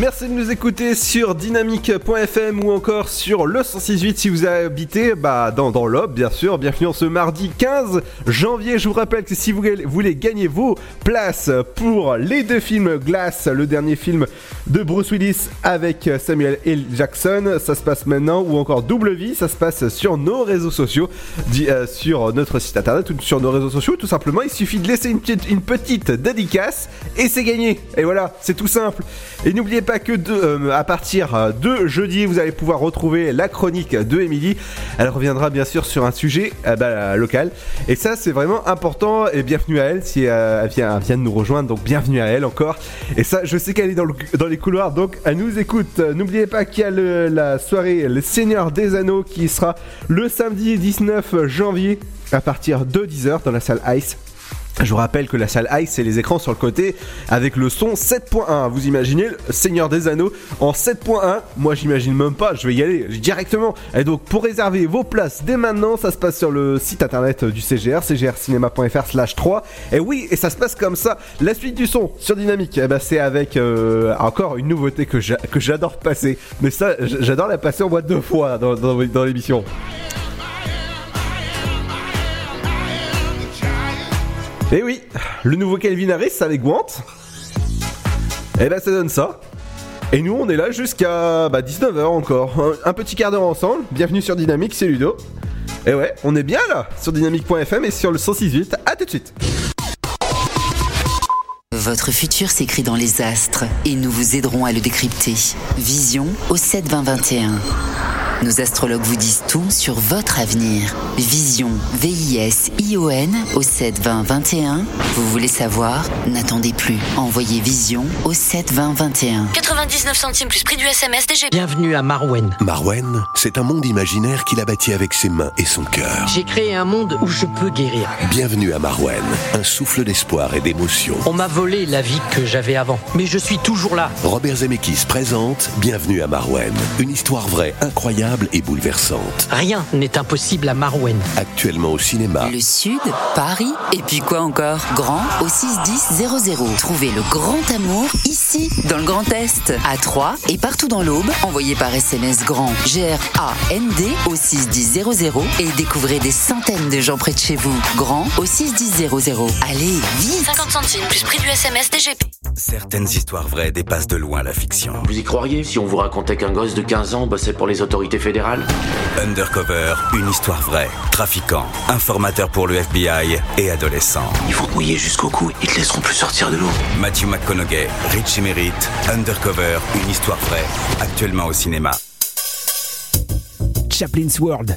Merci de nous écouter sur dynamique.fm ou encore sur le 1068 si vous habitez bah, dans, dans bien sûr. Bienvenue en ce mardi 15 janvier. Je vous rappelle que si vous voulez gagner vos places pour les deux films Glass, le dernier film de Bruce Willis avec Samuel L. Jackson, ça se passe maintenant, ou encore Double Vie, ça se passe sur nos réseaux sociaux, euh, sur notre site internet ou sur nos réseaux sociaux. Tout simplement, il suffit de laisser une petite, une petite dédicace et c'est gagné. Et voilà, c'est tout simple. Et n'oubliez pas que de, euh, à partir de jeudi, vous allez pouvoir retrouver la chronique de Émilie. Elle reviendra bien sûr sur un sujet euh, bah, local. Et ça, c'est vraiment important. Et bienvenue à elle si euh, elle, vient, de nous rejoindre. Donc bienvenue à elle encore. Et ça, je sais qu'elle est dans, le- dans les couloirs. Donc elle nous écoute. Euh, N'oubliez pas qu'il y a la soirée Le Seigneur des Anneaux qui sera le samedi 19 janvier à partir de 10h dans la salle Ice. Je vous rappelle que la salle Ice, c'est les écrans sur le côté avec le son 7.1. Vous imaginez le Seigneur des Anneaux en 7.1 Moi, j'imagine même pas. Je vais y aller directement. Et donc, pour réserver vos places dès maintenant, ça se passe sur le site internet du CGR, cgrcinema.fr/slash 3. Et oui, et ça se passe comme ça. La suite du son sur Dynamique, eh ben, c'est avec euh, encore une nouveauté que j'a- que j'adore passer. Mais ça, j'adore la passer en boîte deux fois dans l'émission. Et oui, le nouveau Calvin Harris avec Gwant. Et ben ça donne ça. Et nous on est là jusqu'à bah, 19h encore. Un, petit quart d'heure ensemble. Bienvenue sur Dynamique, c'est Ludo. Et ouais, on est bien là sur dynamique.fm et sur le 168. À tout de suite. Votre futur s'écrit dans les astres et nous vous aiderons à le décrypter. Vision au 7 20 21. Nos astrologues vous disent tout sur votre avenir. Vision, V-I-S-I-O-N au 7 20 21. Vous voulez savoir? N'attendez plus. Envoyez Vision au 7 20 21. 99 centimes plus prix du SMS DGP. Bienvenue à Marwen. Marwen, c'est un monde imaginaire qu'il a bâti avec ses mains et son cœur. J'ai créé un monde où je peux guérir. Bienvenue à Marwen, un souffle d'espoir et d'émotion. On m'a volé la vie que j'avais avant, mais je suis toujours là. Robert Zemeckis présente Bienvenue à Marwen, une histoire vraie, incroyable et bouleversante. Rien n'est impossible à Marwen. Actuellement au cinéma. Le Sud, Paris, et puis quoi encore? Grand au 61000. Trouvez le grand amour ici, dans le Grand Est, à Troyes et partout dans l'Aube. Envoyez par SMS grand G-R-A-N-D au 61000 et découvrez des centaines de gens près de chez vous. Grand au 61000. Allez, vite 50 centimes plus prix du SMS DGP. Certaines histoires vraies dépassent de loin la fiction. Vous y croiriez? Si on vous racontait qu'un gosse de 15 ans bossait pour les autorités fédérales Undercover, une histoire vraie. Trafiquant, informateur pour le FBI et adolescent. Ils vont te mouiller jusqu'au cou, ils te laisseront plus sortir de l'eau. Matthew McConaughey, Richie Merritt, Undercover, une histoire vraie. Actuellement au cinéma. Chaplin's World.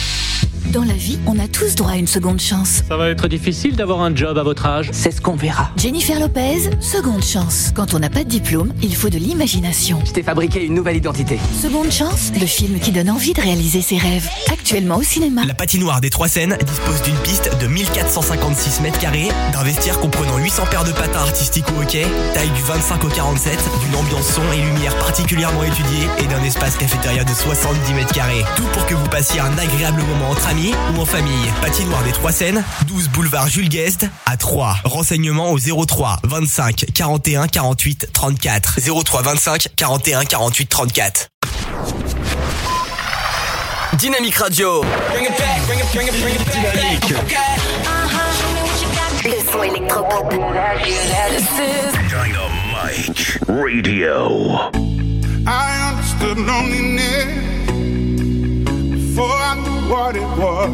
Dans la vie, on a tous droit à une seconde chance. Ça va être difficile d'avoir un job à votre âge. C'est ce qu'on verra. Jennifer Lopez, seconde chance. Quand on n'a pas de diplôme, il faut de l'imagination. Je t'ai fabriqué une nouvelle identité. Seconde chance, le film qui donne envie de réaliser ses rêves. Actuellement au cinéma. La patinoire des Trois Seines dispose d'une piste de 1456 mètres carrés, d'un vestiaire comprenant 800 paires de patins artistiques au hockey, taille du 25 au 47, d'une ambiance son et lumière particulièrement étudiée et d'un espace cafétéria de 70 mètres carrés. Tout pour que vous passiez un agréable moment entre amis ou en famille. Patinoire des Trois Seines, 12 boulevard Jules Guest à 3. Renseignements au 03 25 41 48 34. 03 25 41 48 34. Dynamique Radio. Le son électropop. Dynamite Radio. I understood loneliness before I knew what it was.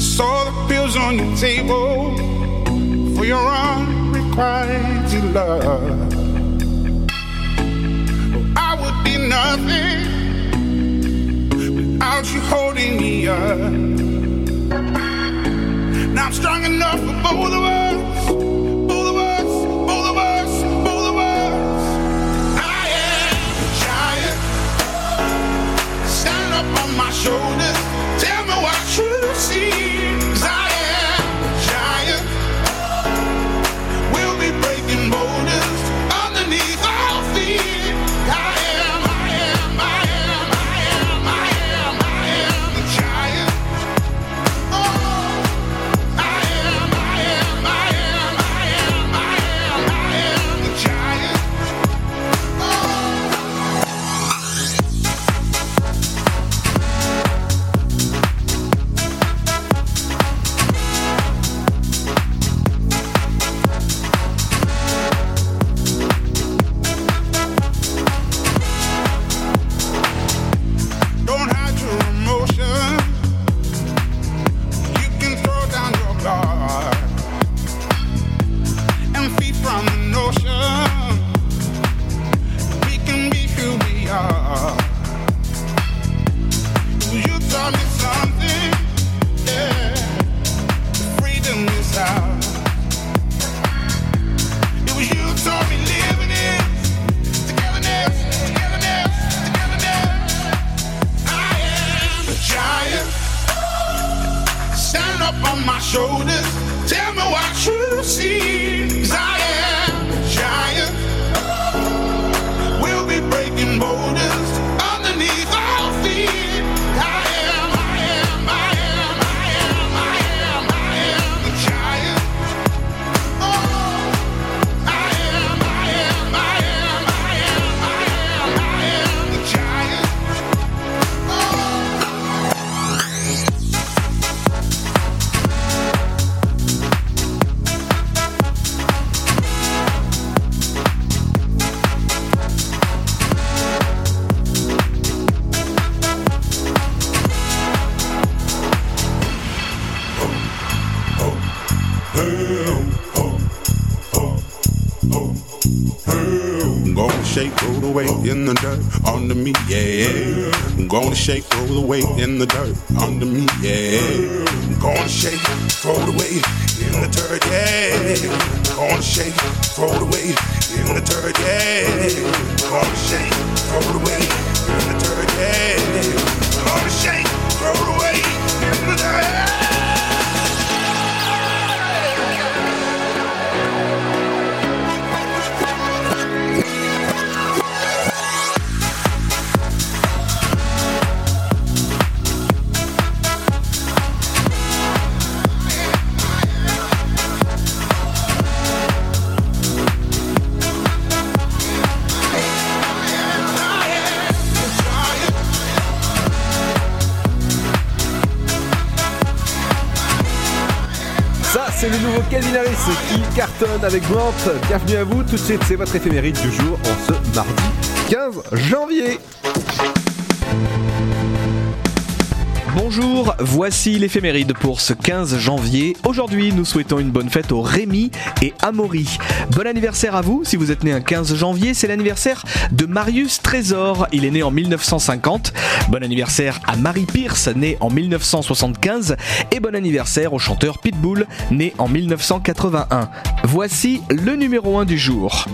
Saw the pills on your table for your unrequited love. I would be nothing without you holding me up. Now I'm strong enough for both of us. My shoulders. Tell me what you see. Away in the dirt under me, yeah. Gonna shake, throw it away in the dirt, yeah. Gonna shake, throw it away in the dirt, yeah. Gonna shake, throw it away Calvin Harris qui cartonne avec Grant. Bienvenue à vous. Tout de suite, c'est votre éphéméride du jour en ce mardi 15 janvier. Bonjour, voici l'éphéméride pour ce 15 janvier. Aujourd'hui, nous souhaitons une bonne fête aux Rémi et Amaury. Bon anniversaire à vous, si vous êtes né un 15 janvier, c'est l'anniversaire de Marius Trésor. Il est né en 1950. Bon anniversaire à Marie Pierce, née en 1975. Et bon anniversaire au chanteur Pitbull, né en 1981. Voici le numéro 1 du jour.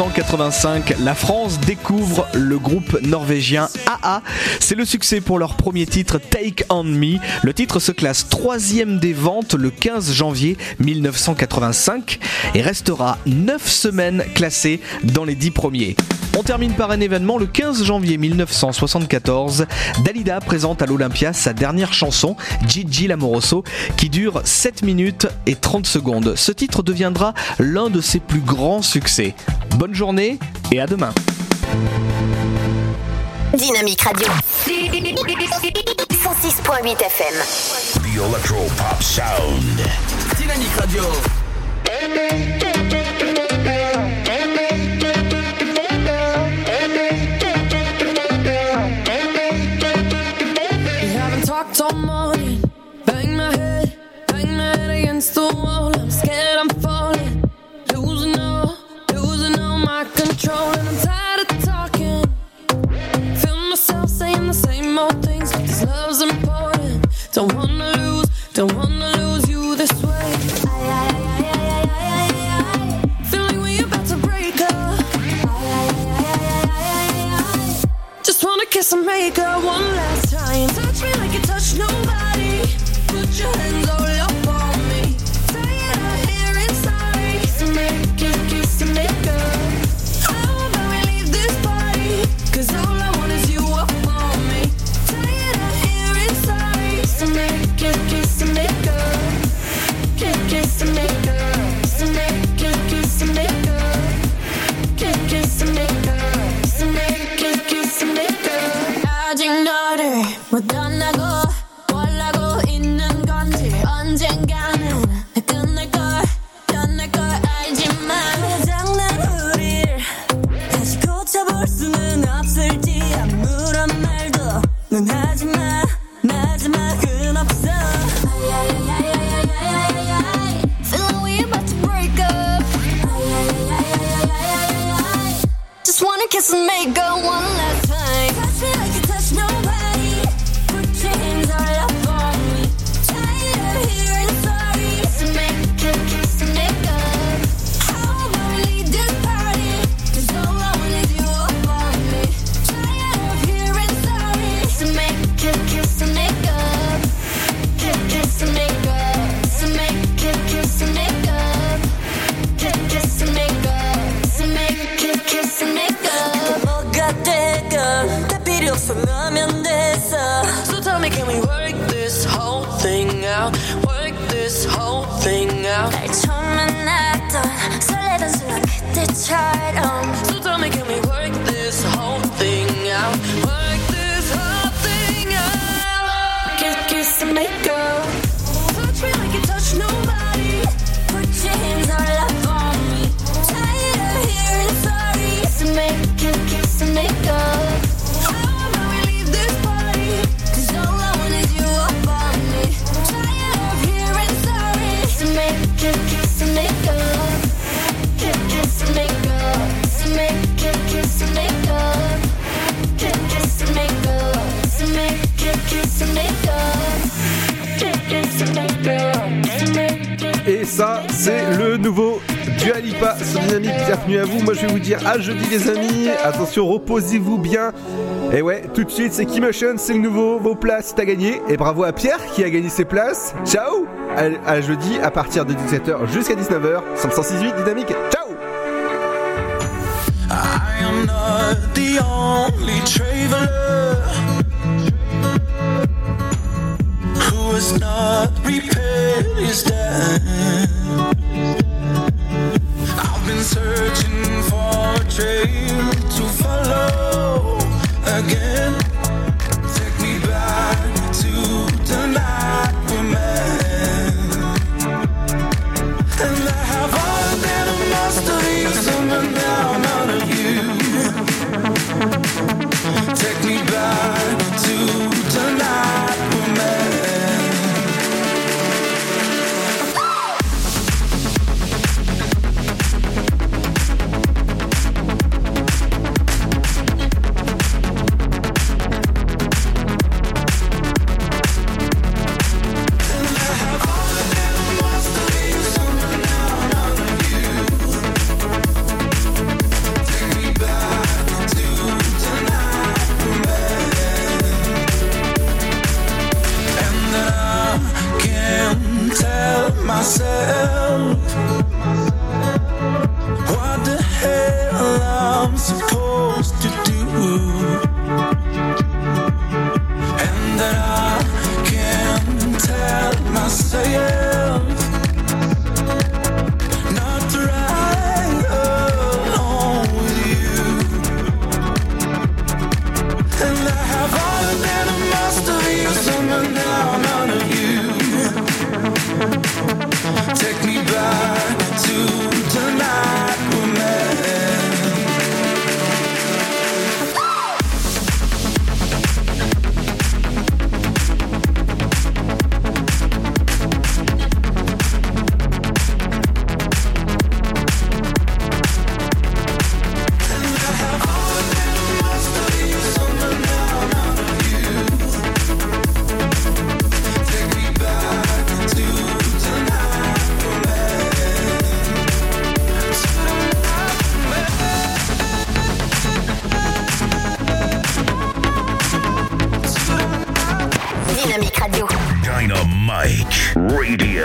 1985, la France découvre le groupe norvégien AA. C'est le succès pour leur premier titre Take On Me. Le titre se classe troisième des ventes le 15 janvier 1985 et restera 9 semaines classé dans les 10 premiers. On termine par un événement le 15 janvier 1974. Dalida présente à l'Olympia sa dernière chanson, Gigi Lamoroso, qui dure 7 minutes et 30 secondes. Ce titre deviendra l'un de ses plus grands succès. Bonne journée et à demain. Dynamique Radio. 106.8 FM. The Electro Pop Sound. Dynamique Radio. We haven't talked all morning. Bang my head, bang my head against the wall. I'm scared I'm Don't wanna lose, don't wanna lose you this way. Feel like we about to break up. Just wanna kiss and make up one last time. Touch me like you touch nobody. Put your hands Madonna. Nouveau Dua Lipa sur Dynamique. Bienvenue à vous. Moi, je vais vous dire à jeudi, les amis. Attention, reposez-vous bien. Et ouais, tout de suite, c'est Keymotion, c'est le nouveau. Vos places, t'as gagné. Et bravo à Pierre qui a gagné ses places. Ciao à, jeudi à partir de 17h jusqu'à 19h. 106.8 Dynamique. Ciao. Searching for a trail to follow again.